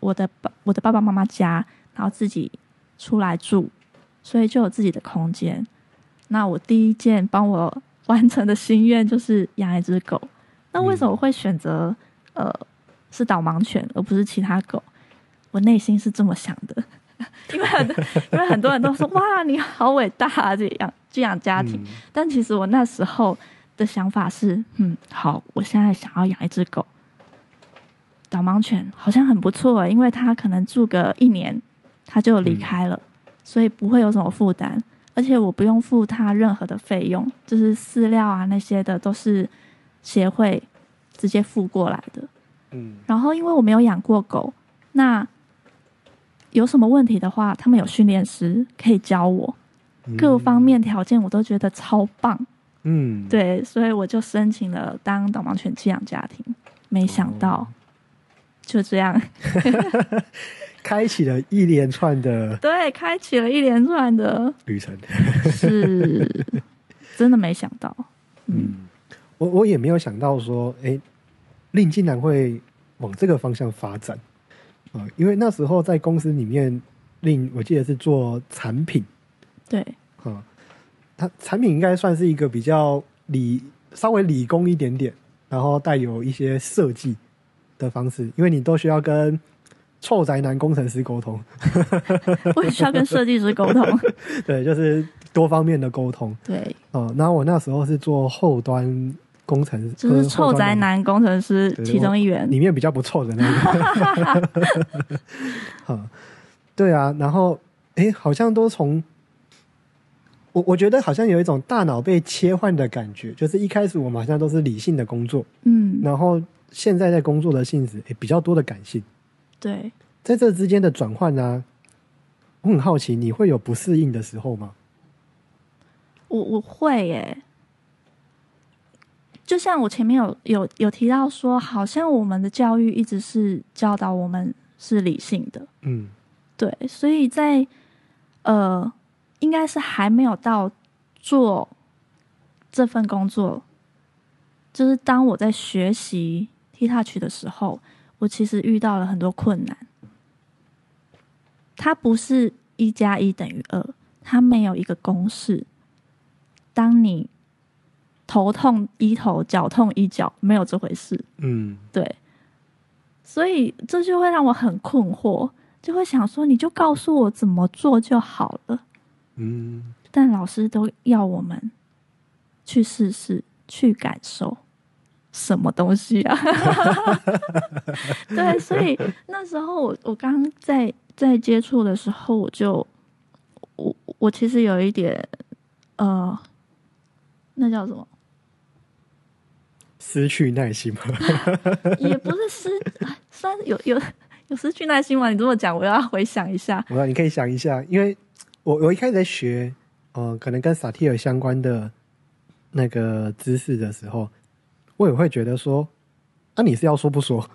我的爸我的爸爸妈妈家，然后自己出来住，所以就有自己的空间。那我第一件帮我 完成的心愿就是养一只狗。那为什么会选择、呃是导盲犬而不是其他狗？我内心是这么想的，因为很因为很多人都说哇你好伟大啊，这样这样家庭。嗯但其实我那时候的想法是，嗯，好，我现在想要养一只狗，导盲犬好像很不错，因为它可能住个一年，它就离开了，所以不会有什么负担，而且我不用付它任何的费用，就是饲料啊那些的都是协会直接付过来的。嗯然后因为我没有养过狗，那有什么问题的话，他们有训练师可以教我，嗯。各方面条件我都觉得超棒。嗯，对，所以我就申请了当导盲犬寄养家庭，没想到哦。就这样，开启了一连串的 对，开启了一连串的，旅程。是真的没想到。嗯，我我也没有想到说，哎，令竟然会往这个方向发展啊、因为那时候在公司里面，令我记得是做产品对，啊、它产品应该算是一个比较理稍微理工一点点，然后带有一些设计的方式，因为你都需要跟臭宅男工程师沟通，我也需要跟设计师沟通。对，就是多方面的沟通。对，哦，然后我那时候是做后端工程师，就是臭宅男工程师其中一员。里面比较不臭的那个。好，对啊，然后哎，好像都从我我觉得好像有一种大脑被切换的感觉，就是一开始我们好像都是理性的工作，嗯，然后现在在工作的性质也比较多的感性，对，在这之间的转换呢，我很好奇，你会有不适应的时候吗？我我会耶。就像我前面有有有提到说，好像我们的教育一直是教导我们是理性的，嗯对，所以在呃，应该是还没有到做这份工作，就是当我在学习 T Touch 的时候，我其实遇到了很多困难。它不是一加一等于二，它没有一个公式。当你头痛医头，脚痛医脚，没有这回事。嗯对，所以这就会让我很困惑，就会想说，你就告诉我怎么做就好了。嗯但老师都要我们去试试，去感受什么东西啊？对，所以那时候我我刚在在接触的时候，我就我我其实有一点呃，那叫什么？失去耐心吗？也不是失，算是有有有失去耐心吗？你这么讲，我要回想一下。我你可以想一下，因为我我一开始在学，呃，可能跟萨提尔相关的那个知识的时候，我也会觉得说，那、你是要说不说？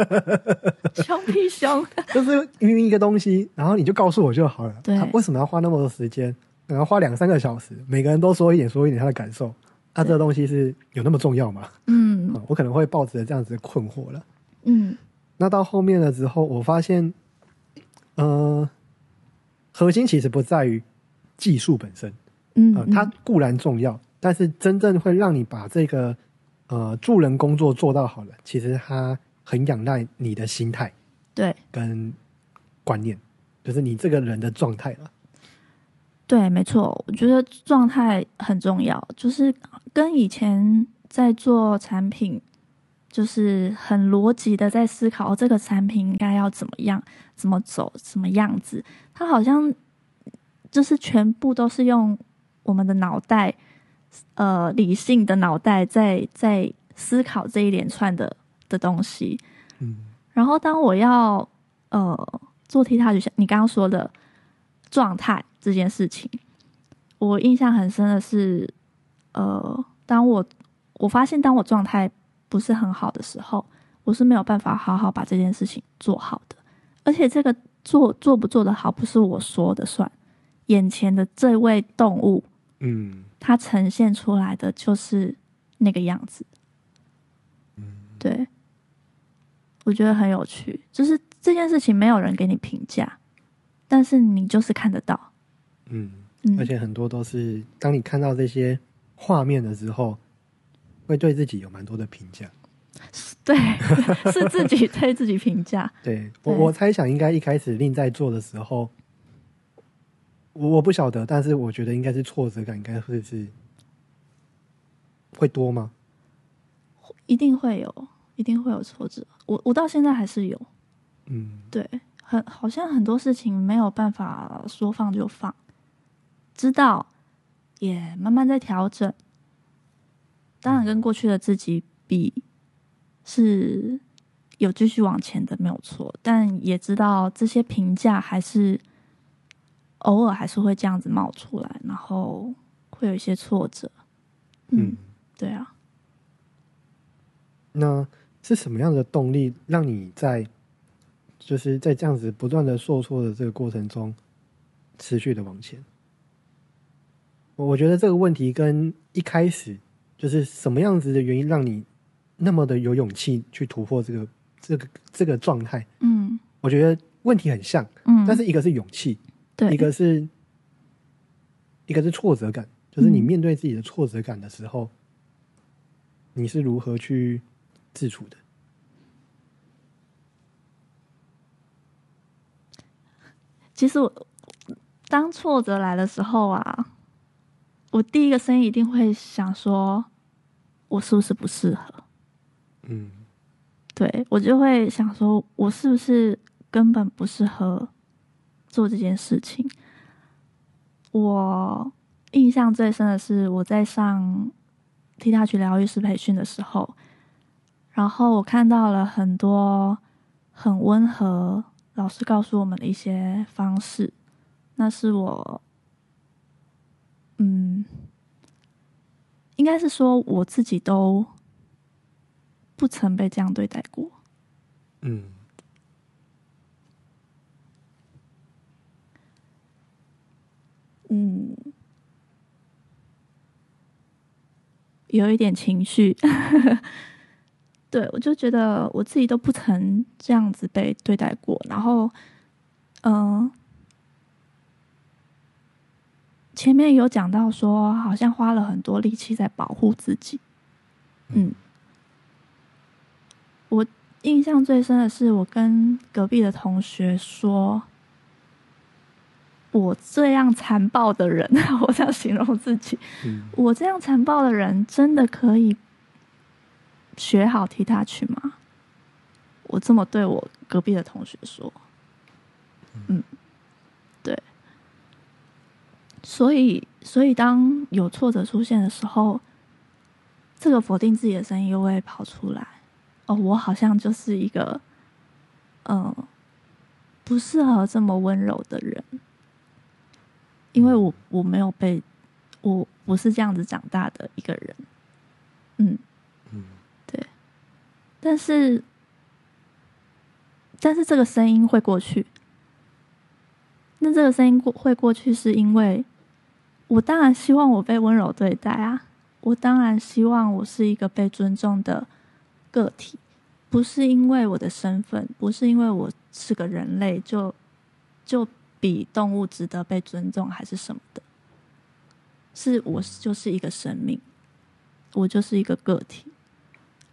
凶屁凶，就是明明一个东西，然后你就告诉我就好了。对啊为什么要花那么多时间？然后花两三个小时，每个人都说一点，说一点他的感受。那、这个东西是有那么重要吗？嗯 啊我可能会抱着这样子的困惑了。嗯那到后面了之后，我发现，呃，核心其实不在于技术本身，嗯呃，它固然重要，但是真正会让你把这个呃助人工作做到好了，其实它很仰赖你的心态对跟观念，就是你这个人的状态了。对，没错，我觉得状态很重要，就是跟以前在做产品，就是很逻辑的在思考、哦、这个产品应该要怎么样、怎么走、什么样子，它好像就是全部都是用我们的脑袋，呃，理性的脑袋在在思考这一连串的的东西。嗯然后当我要呃做 T 塔，就像你刚刚说的状态这件事情，我印象很深的是，呃，当我我发现当我状态不是很好的时候，我是没有办法好好把这件事情做好的，而且这个做做不做得好，不是我说的算，眼前的这位动物，嗯。它呈现出来的就是那个样子。对，我觉得很有趣，就是这件事情没有人给你评价，但是你就是看得到。嗯，嗯而，且很多都是当你看到这些画面的时候，会对自己有蛮多的评价。对，是自己对自己评价。对我，我猜想应该一开始令在做的时候，我我不晓得，但是我觉得应该是挫折感，应该会是会多吗？一定会有，一定会有挫折。我我到现在还是有，嗯对，很好像很多事情没有办法说放就放，知道也慢慢在调整。当然，跟过去的自己比是有继续往前的，没有错。但也知道这些评价还是偶尔还是会这样子冒出来，然后会有一些挫折。嗯嗯，，对啊。那是什么样的动力让你在就是在这样子不断的受挫的这个过程中持续的往前？我我觉得这个问题跟一开始就是什么样子的原因让你那么的有勇气去突破这个这个这个状态，嗯我觉得问题很像，嗯，但是一个是勇气，对一个是一个是挫折感，就是你嗯面对自己的挫折感的时候，你是如何去自处的？其实我当挫折来的时候啊，我第一个声音一定会想说，我是不是不适合？嗯对我就会想说，我是不是根本不适合做这件事情？我印象最深的是我在上 T 大区疗愈师培训的时候，然后我看到了很多很温和老师告诉我们的一些方式，那是我，嗯，应该是说我自己都不曾被这样对待过。嗯嗯，有一点情绪。对我就觉得我自己都不曾这样子被对待过，然后，嗯、前面有讲到说，好像花了很多力气在保护自己。嗯，我印象最深的是，我跟隔壁的同学说，我这样残暴的人，我这样形容自己，嗯我这样残暴的人，真的可以学好踢踏曲吗？我这么对我隔壁的同学说，嗯，对，所以，所以当有挫折出现的时候，这个否定自己的声音又会跑出来。哦，我好像就是一个，嗯、不适合这么温柔的人，因为我我没有被，我不是这样子长大的一个人，嗯，嗯但是，但是这个声音会过去。那这个声音过会过去，是因为我当然希望我被温柔对待啊，我当然希望我是一个被尊重的个体，不是因为我的身份，不是因为我是个人类就就比动物值得被尊重还是什么的，是我就是一个生命，我就是一个个体。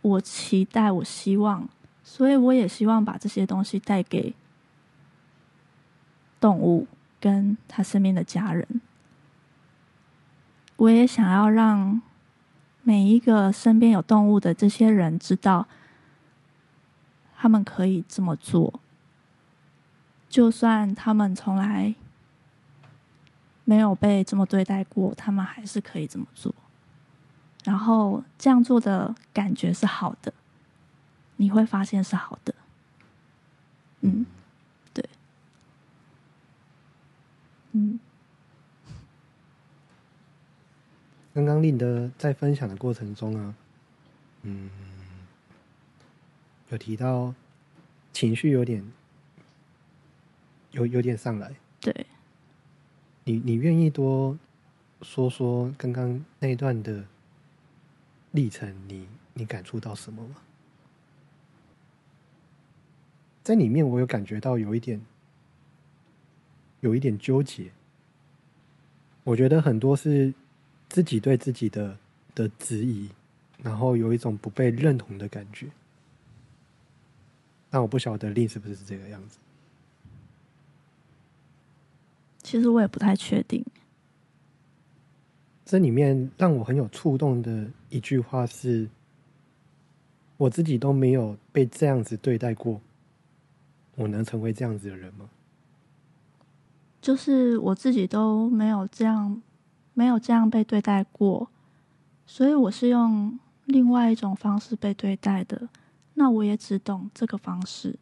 我期待，我希望，所以我也希望把这些东西带给动物跟他身边的家人。我也想要让每一个身边有动物的这些人知道，他们可以这么做，就算他们从来没有被这么对待过，他们还是可以这么做。然后这样做的感觉是好的，你会发现是好的。嗯，对，嗯。刚刚令的在分享的过程中啊，嗯，有提到情绪有点有有点上来，对，你你愿意多说说刚刚那一段的历程你，你感触到什么吗？在里面，我有感觉到有一点，有一点纠结。我觉得很多是自己对自己的的质疑，然后有一种不被认同的感觉。但我不晓得令是不是这个样子。其实我也不太确定。这里面让我很有触动的一句话是：我自己都没有被这样子对待过，我能成为这样子的人吗？就是我自己都没有这样，没有这样被对待过，所以我是用另外一种方式被对待的。那我也只懂这个方式，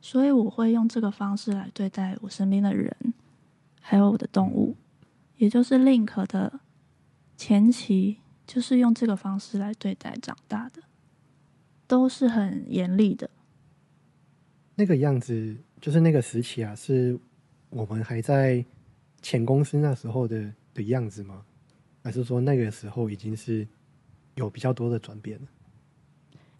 所以我会用这个方式来对待我身边的人，还有我的动物，也就是 Link 的前期就是用这个方式来对待长大的，都是很严厉的。那个样子，就是那个时期啊，是我们还在前公司那时候的的样子吗？还是说那个时候已经是有比较多的转变了？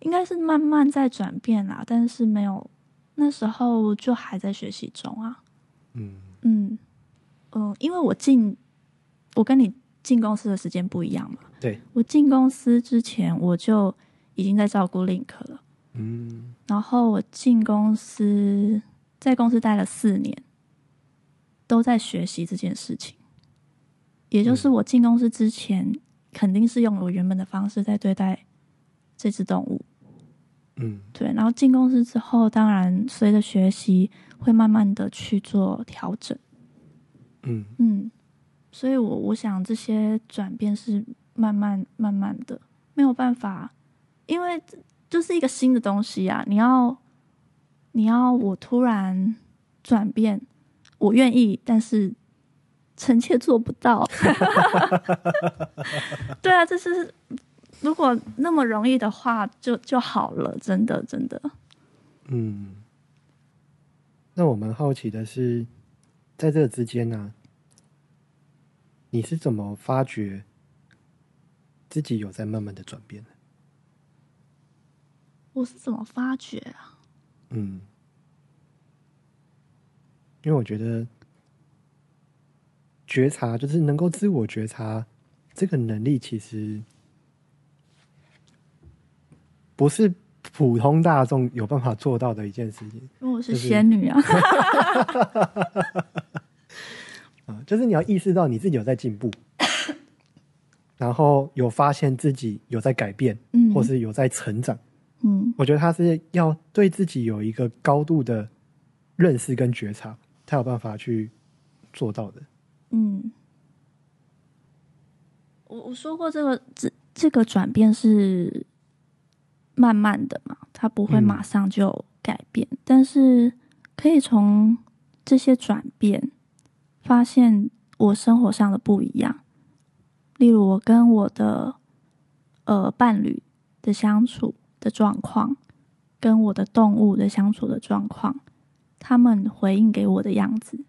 应该是慢慢在转变啦，但是没有那时候就还在学习中啊。嗯嗯嗯、因为我进我跟你进公司的时间不一样嘛，对，我进公司之前我就已经在照顾 Link 了，嗯然后我进公司在公司待了四年，都在学习这件事情。也就是我进公司之前，肯定是用我原本的方式在对待这只动物，嗯对。然后进公司之后，当然随着学习会慢慢的去做调整，嗯嗯。所以我我想这些转变是慢慢慢慢的，没有办法，因为就是一个新的东西啊！你要你要我突然转变，我愿意，但是臣妾做不到。对啊，这是如果那么容易的话，就就好了，真的真的。嗯。那我们好奇的是，在这之间呢、你是怎么发觉自己有在慢慢的转变的？我是怎么发觉啊？嗯，因为我觉得觉察就是能够自我觉察这个能力，其实不是普通大众有办法做到的一件事情因为我是就是仙女啊。啊、就是你要意识到你自己有在进步，然后有发现自己有在改变，嗯，或是有在成长。嗯。我觉得他是要对自己有一个高度的认识跟觉察，才有办法去做到的。嗯，我我说过这个这这个转变是慢慢的嘛，他不会嗯。马上就改变，但是可以从这些转变发现我生活上的不一样。例如，我跟我的呃伴侣的相处的状况，跟我的动物的相处的状况，他们回应给我的样子，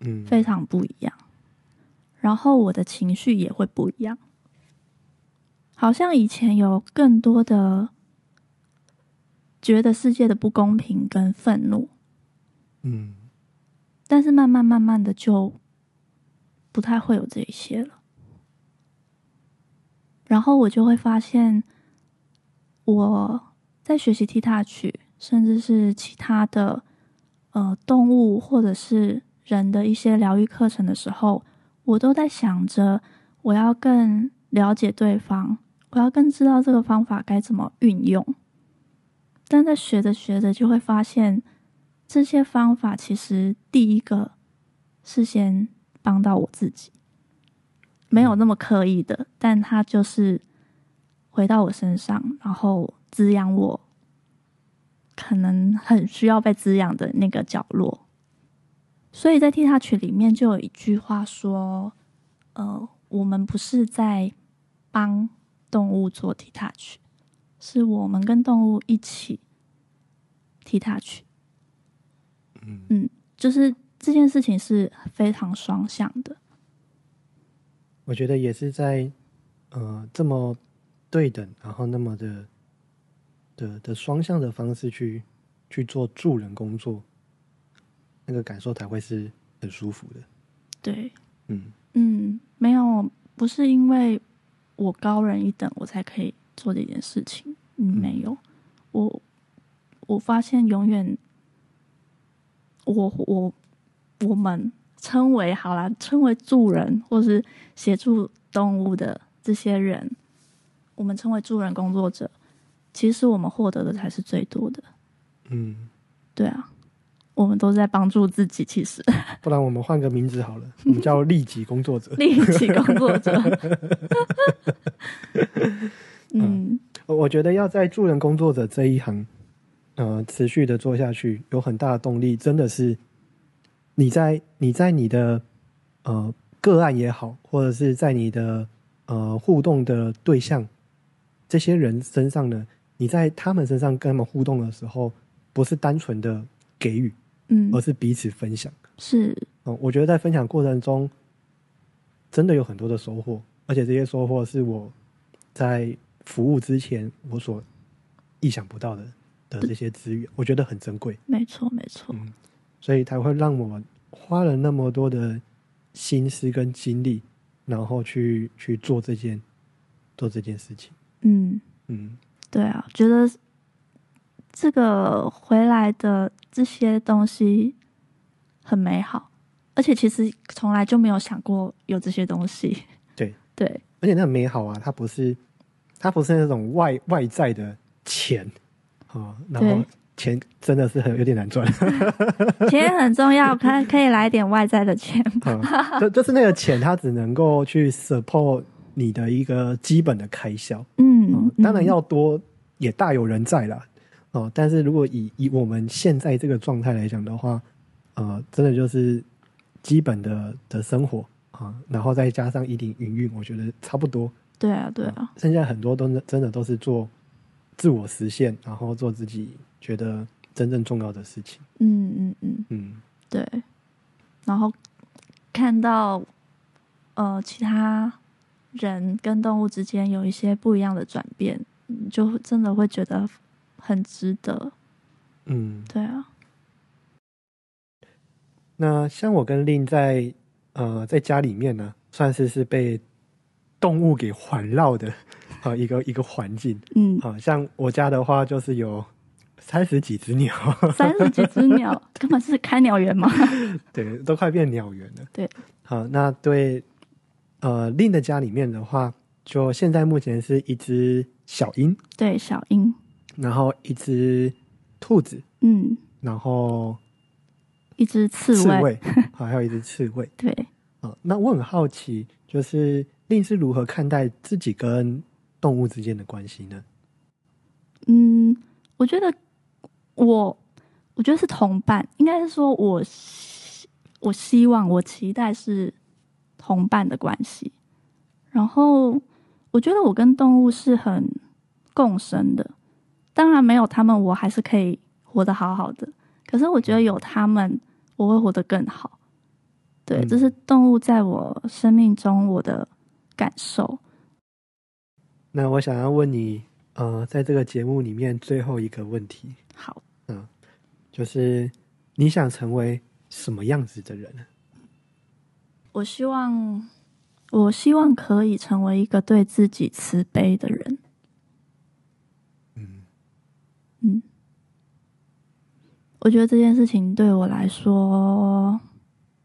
嗯，非常不一样，然后我的情绪也会不一样。好像以前有更多的觉得世界的不公平跟愤怒，嗯但是慢慢慢慢的就不太会有这一些了。然后我就会发现，我在学习踢踏曲，甚至是其他的呃动物或者是人的一些疗愈课程的时候，我都在想着我要更了解对方，我要更知道这个方法该怎么运用。但在学着学着，就会发现这些方法其实第一个是先帮到我自己，没有那么刻意的，但它就是回到我身上，然后滋养我可能很需要被滋养的那个角落。所以在踢踏曲里面就有一句话说：“呃，我们不是在帮动物做踢踏曲，是我们跟动物一起踢踏曲。”嗯就是这件事情是非常双向的。我觉得也是在呃这么对等，然后那么的的的双向的方式去去做助人工作，那个感受才会是很舒服的。对，嗯嗯，没有，不是因为我高人一等，我才可以做这件事情。嗯，没有，我我发现永远，我我我们称为好啦，称为助人或是协助动物的这些人，我们称为助人工作者，其实我们获得的才是最多的。嗯，对啊，我们都在帮助自己，其实 不然我们换个名字好了，我们叫利己工作者。利己工作者。嗯我我觉得要在助人工作者这一行，呃，持续的做下去，有很大的动力，真的是你在你在你的呃个案也好，或者是在你的呃互动的对象这些人身上呢，你在他们身上跟他们互动的时候，不是单纯的给予，嗯。而，是彼此分享。是。嗯、我觉得在分享过程中，真的有很多的收获，而且这些收获是我在服务之前我所意想不到的的这些资源，我觉得很珍贵，没错没错，嗯，所以才会让我花了那么多的心思跟精力，然后去去做这件做这件事情，嗯，嗯。对啊，觉得这个回来的这些东西很美好，而且其实从来就没有想过有这些东西。对。对，而且那美好啊，它不是它不是那种外外在的钱啊、然后钱真的是很有点难赚。钱很重要，可可以来点外在的钱。嗯，就就是那个钱，它只能够去 support 你的一个基本的开销。嗯嗯，，当然嗯要多也大有人在啦。哦，但是如果以以我们现在这个状态来讲的话，呃，真的就是基本的的生活啊，然后再加上一点营运，我觉得差不多。对啊对啊，剩下很多都真的都是做自我实现，然后做自己觉得真正重要的事情。嗯嗯嗯，嗯对。然后看到呃其他人跟动物之间有一些不一样的转变，嗯就真的会觉得很值得。嗯，对啊，那像我跟令在呃在家里面呢，算是是被动物给环绕的呃一个一个环境嗯，啊、像我家的话，就是有三十几只鸟，三十几只鸟，根本是开鸟园嘛。对，都快变鸟园了。对，好，那对呃令的家里面的话，就现在目前是一只小鹰，对，小鹰，然后一只兔子，嗯，然后一只刺猬，刺猬，好，还有一只刺猬。对，啊，那我很好奇，就是令是如何看待自己跟动物之间的关系呢？嗯，我觉得我，我觉得是同伴，应该是说我希我希望我期待是同伴的关系。然后我觉得我跟动物是很共生的，当然没有他们，我还是可以活得好好的。可是我觉得有他们，我会活得更好。对，嗯这是动物在我生命中我的感受。那我想要问你，呃，在这个节目里面最后一个问题，好，嗯就是你想成为什么样子的人呢？我希望，我希望可以成为一个对自己慈悲的人。嗯嗯，我觉得这件事情对我来说，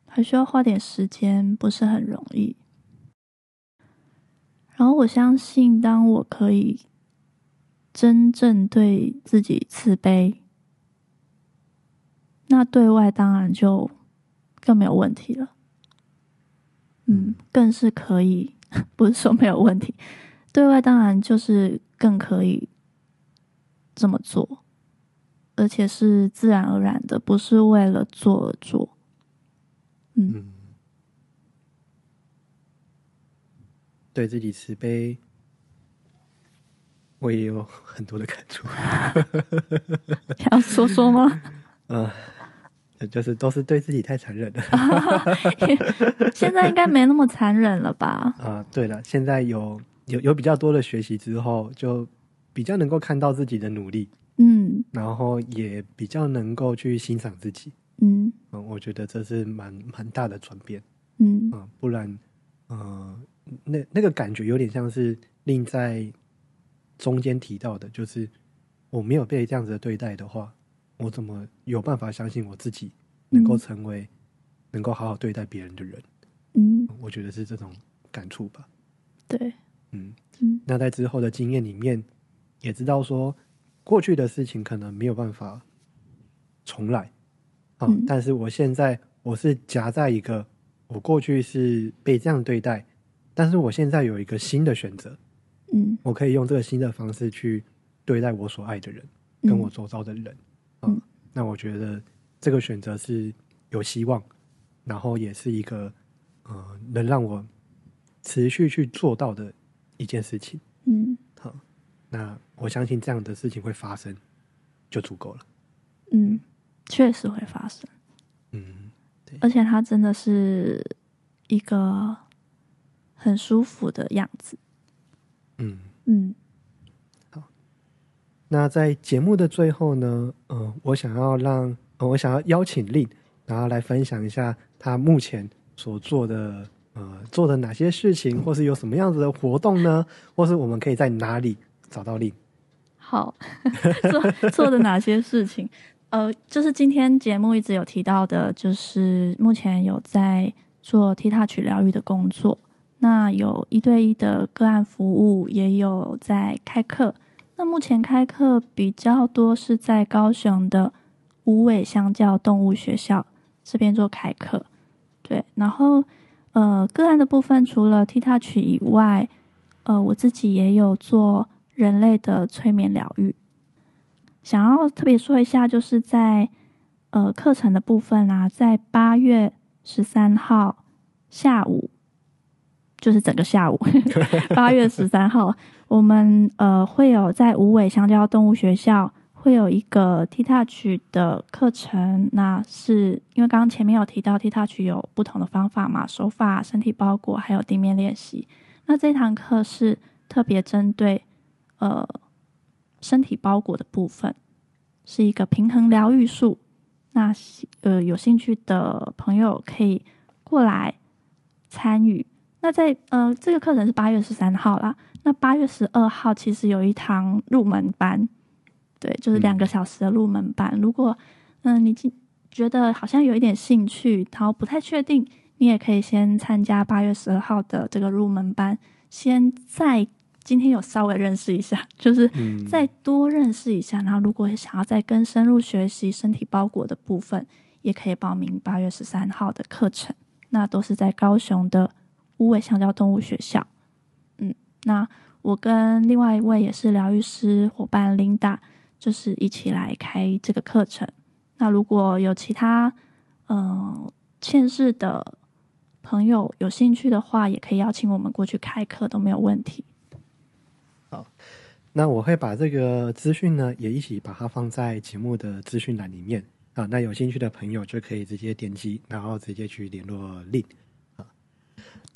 还需要花点时间，不是很容易。然后我相信，当我可以真正对自己慈悲，那对外当然就更没有问题了。嗯，更是可以，不是说没有问题，对外当然就是更可以这么做，而且是自然而然的，不是为了做而做。嗯嗯，对自己慈悲，我也有很多的感触。要说说吗？嗯、就是都是对自己太残忍了。现在应该没那么残忍了吧？啊、对了，现在有有有比较多的学习之后，就比较能够看到自己的努力，嗯然后也比较能够去欣赏自己。嗯嗯，我觉得这是蛮蛮大的转变嗯啊、不然，呃，那那个感觉有点像是另在中间提到的，就是我没有被这样子的对待的话，我怎么有办法相信我自己能够嗯成为能够好好对待别人的人？嗯，我觉得是这种感触吧。对，嗯，嗯。那在之后的经验里面，也知道说过去的事情可能没有办法重来。啊、嗯。但是我现在我是夹在一个我过去是被这样对待，但是我现在有一个新的选择，嗯我可以用这个新的方式去对待我所爱的人，跟嗯我周遭的人啊、嗯那我觉得这个选择是有希望，然后也是一个呃能让我持续去做到的一件事情。嗯好，那我相信这样的事情会发生，就足够了。嗯，确实会发生。嗯，对而且它真的是一个很舒服的样子。嗯，嗯，好那在节目的最后呢，呃，我想要让、呃我想要邀请令，然后来分享一下他目前所做的呃做的哪些事情，或是有什么样子的活动呢？或是我们可以在哪里找到令？好，做做的哪些事情？呃，就是今天节目一直有提到的，就是目前有在做 T Touch 疗愈的工作，那有一对一的个案服务，也有在开课。那目前开课比较多是在高雄的无尾香蕉动物学校这边做开课，对。然后呃，个案的部分除了 T Touch 以外，呃，我自己也有做人类的催眠疗愈。想要特别说一下，就是在呃课程的部分啊，在八月十三号下午，就是整个下午，八月十三号，我们呃会有在无尾香蕉动物学校会有一个 T Touch 的课程。那是因为刚刚前面有提到 T Touch 有不同的方法嘛，手法、身体包裹还有地面练习。那这堂课是特别针对呃身体包裹的部分，是一个平衡疗愈术。那呃有兴趣的朋友可以过来参与。那在呃这个课程是八月十三号啦，那八月十二号其实有一堂入门班，对，就是两个小时的入门班。如果嗯、你今觉得好像有一点兴趣，然后不太确定，你也可以先参加八月十二号的这个入门班，先在今天有稍微认识一下，就是嗯再多认识一下。然后如果想要再更深入学习身体包裹的部分，也可以报名八月十三号的课程。那都是在高雄的乌尾香蕉动物学校。嗯，那我跟另外一位也是疗愈师伙伴 Linda，就是一起来开这个课程。那如果有其他嗯、呃、县市的朋友有兴趣的话，也可以邀请我们过去开课，都没有问题。好那我会把这个资讯呢，也一起把它放在节目的资讯栏里面啊。那有兴趣的朋友就可以直接点击，然后直接去联络令啊。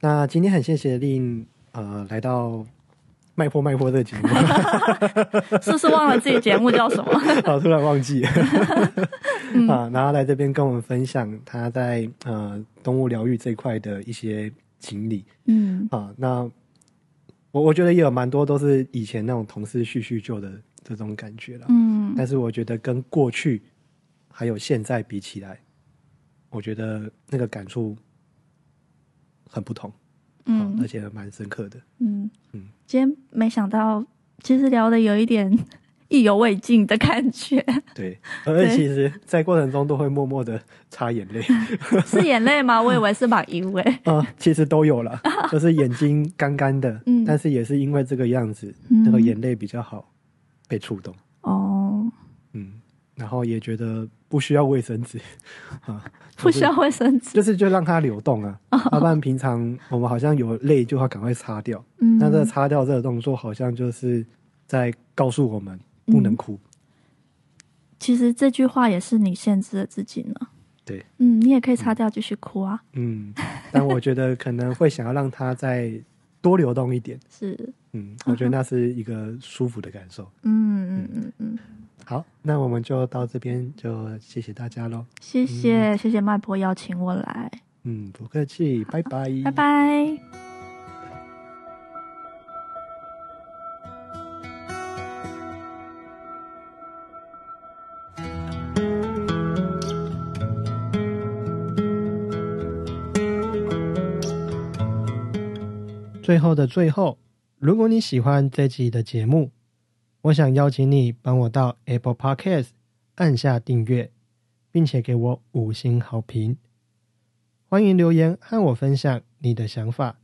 那今天很谢谢令呃来到卖破卖破这个节目，是不是忘了自己节目叫什么？啊，突然忘记。啊，然后来这边跟我们分享他在呃动物疗愈这一块的一些经历。嗯。啊。那我我觉得也有蛮多都是以前那种同事叙叙旧的这种感觉了。嗯。但是我觉得跟过去还有现在比起来，我觉得那个感触很不同，嗯。而且蛮深刻的。嗯。嗯。今天没想到，其实聊的有一点意犹未尽的感觉，对，而且其实，在过程中都会默默的擦眼泪，是眼泪吗？我以为是把因为。啊、其实都有了，就是眼睛干干的，嗯。但是也是因为这个样子，嗯。那个眼泪比较好被触动，然后也觉得不需要卫生纸啊，不需要卫生纸。就是就让它流动啊，要不然平常我们好像有泪就要赶快擦掉，嗯，那这个擦掉这个动作好像就是在告诉我们不能哭，其实这句话也是你限制了自己呢。对，嗯，你也可以擦掉继续哭啊。嗯，但我觉得可能会想要让它再多流动一点，是，嗯，我觉得那是一个舒服的感受。嗯嗯嗯嗯，好，那我们就到这边，就谢谢大家喽。谢谢谢谢麦婆邀请我来，嗯，不客气，拜拜，拜拜。最后的最后，如果你喜欢这集的节目，我想邀请你帮我到 Apple Podcast 按下订阅，并且给我五星好评。欢迎留言和我分享你的想法，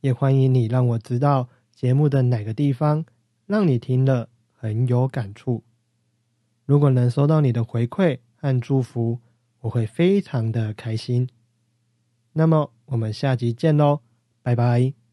也欢迎你让我知道节目的哪个地方让你听了很有感触。如果能收到你的回馈和祝福，我会非常的开心。那么我们下集见喽，拜拜。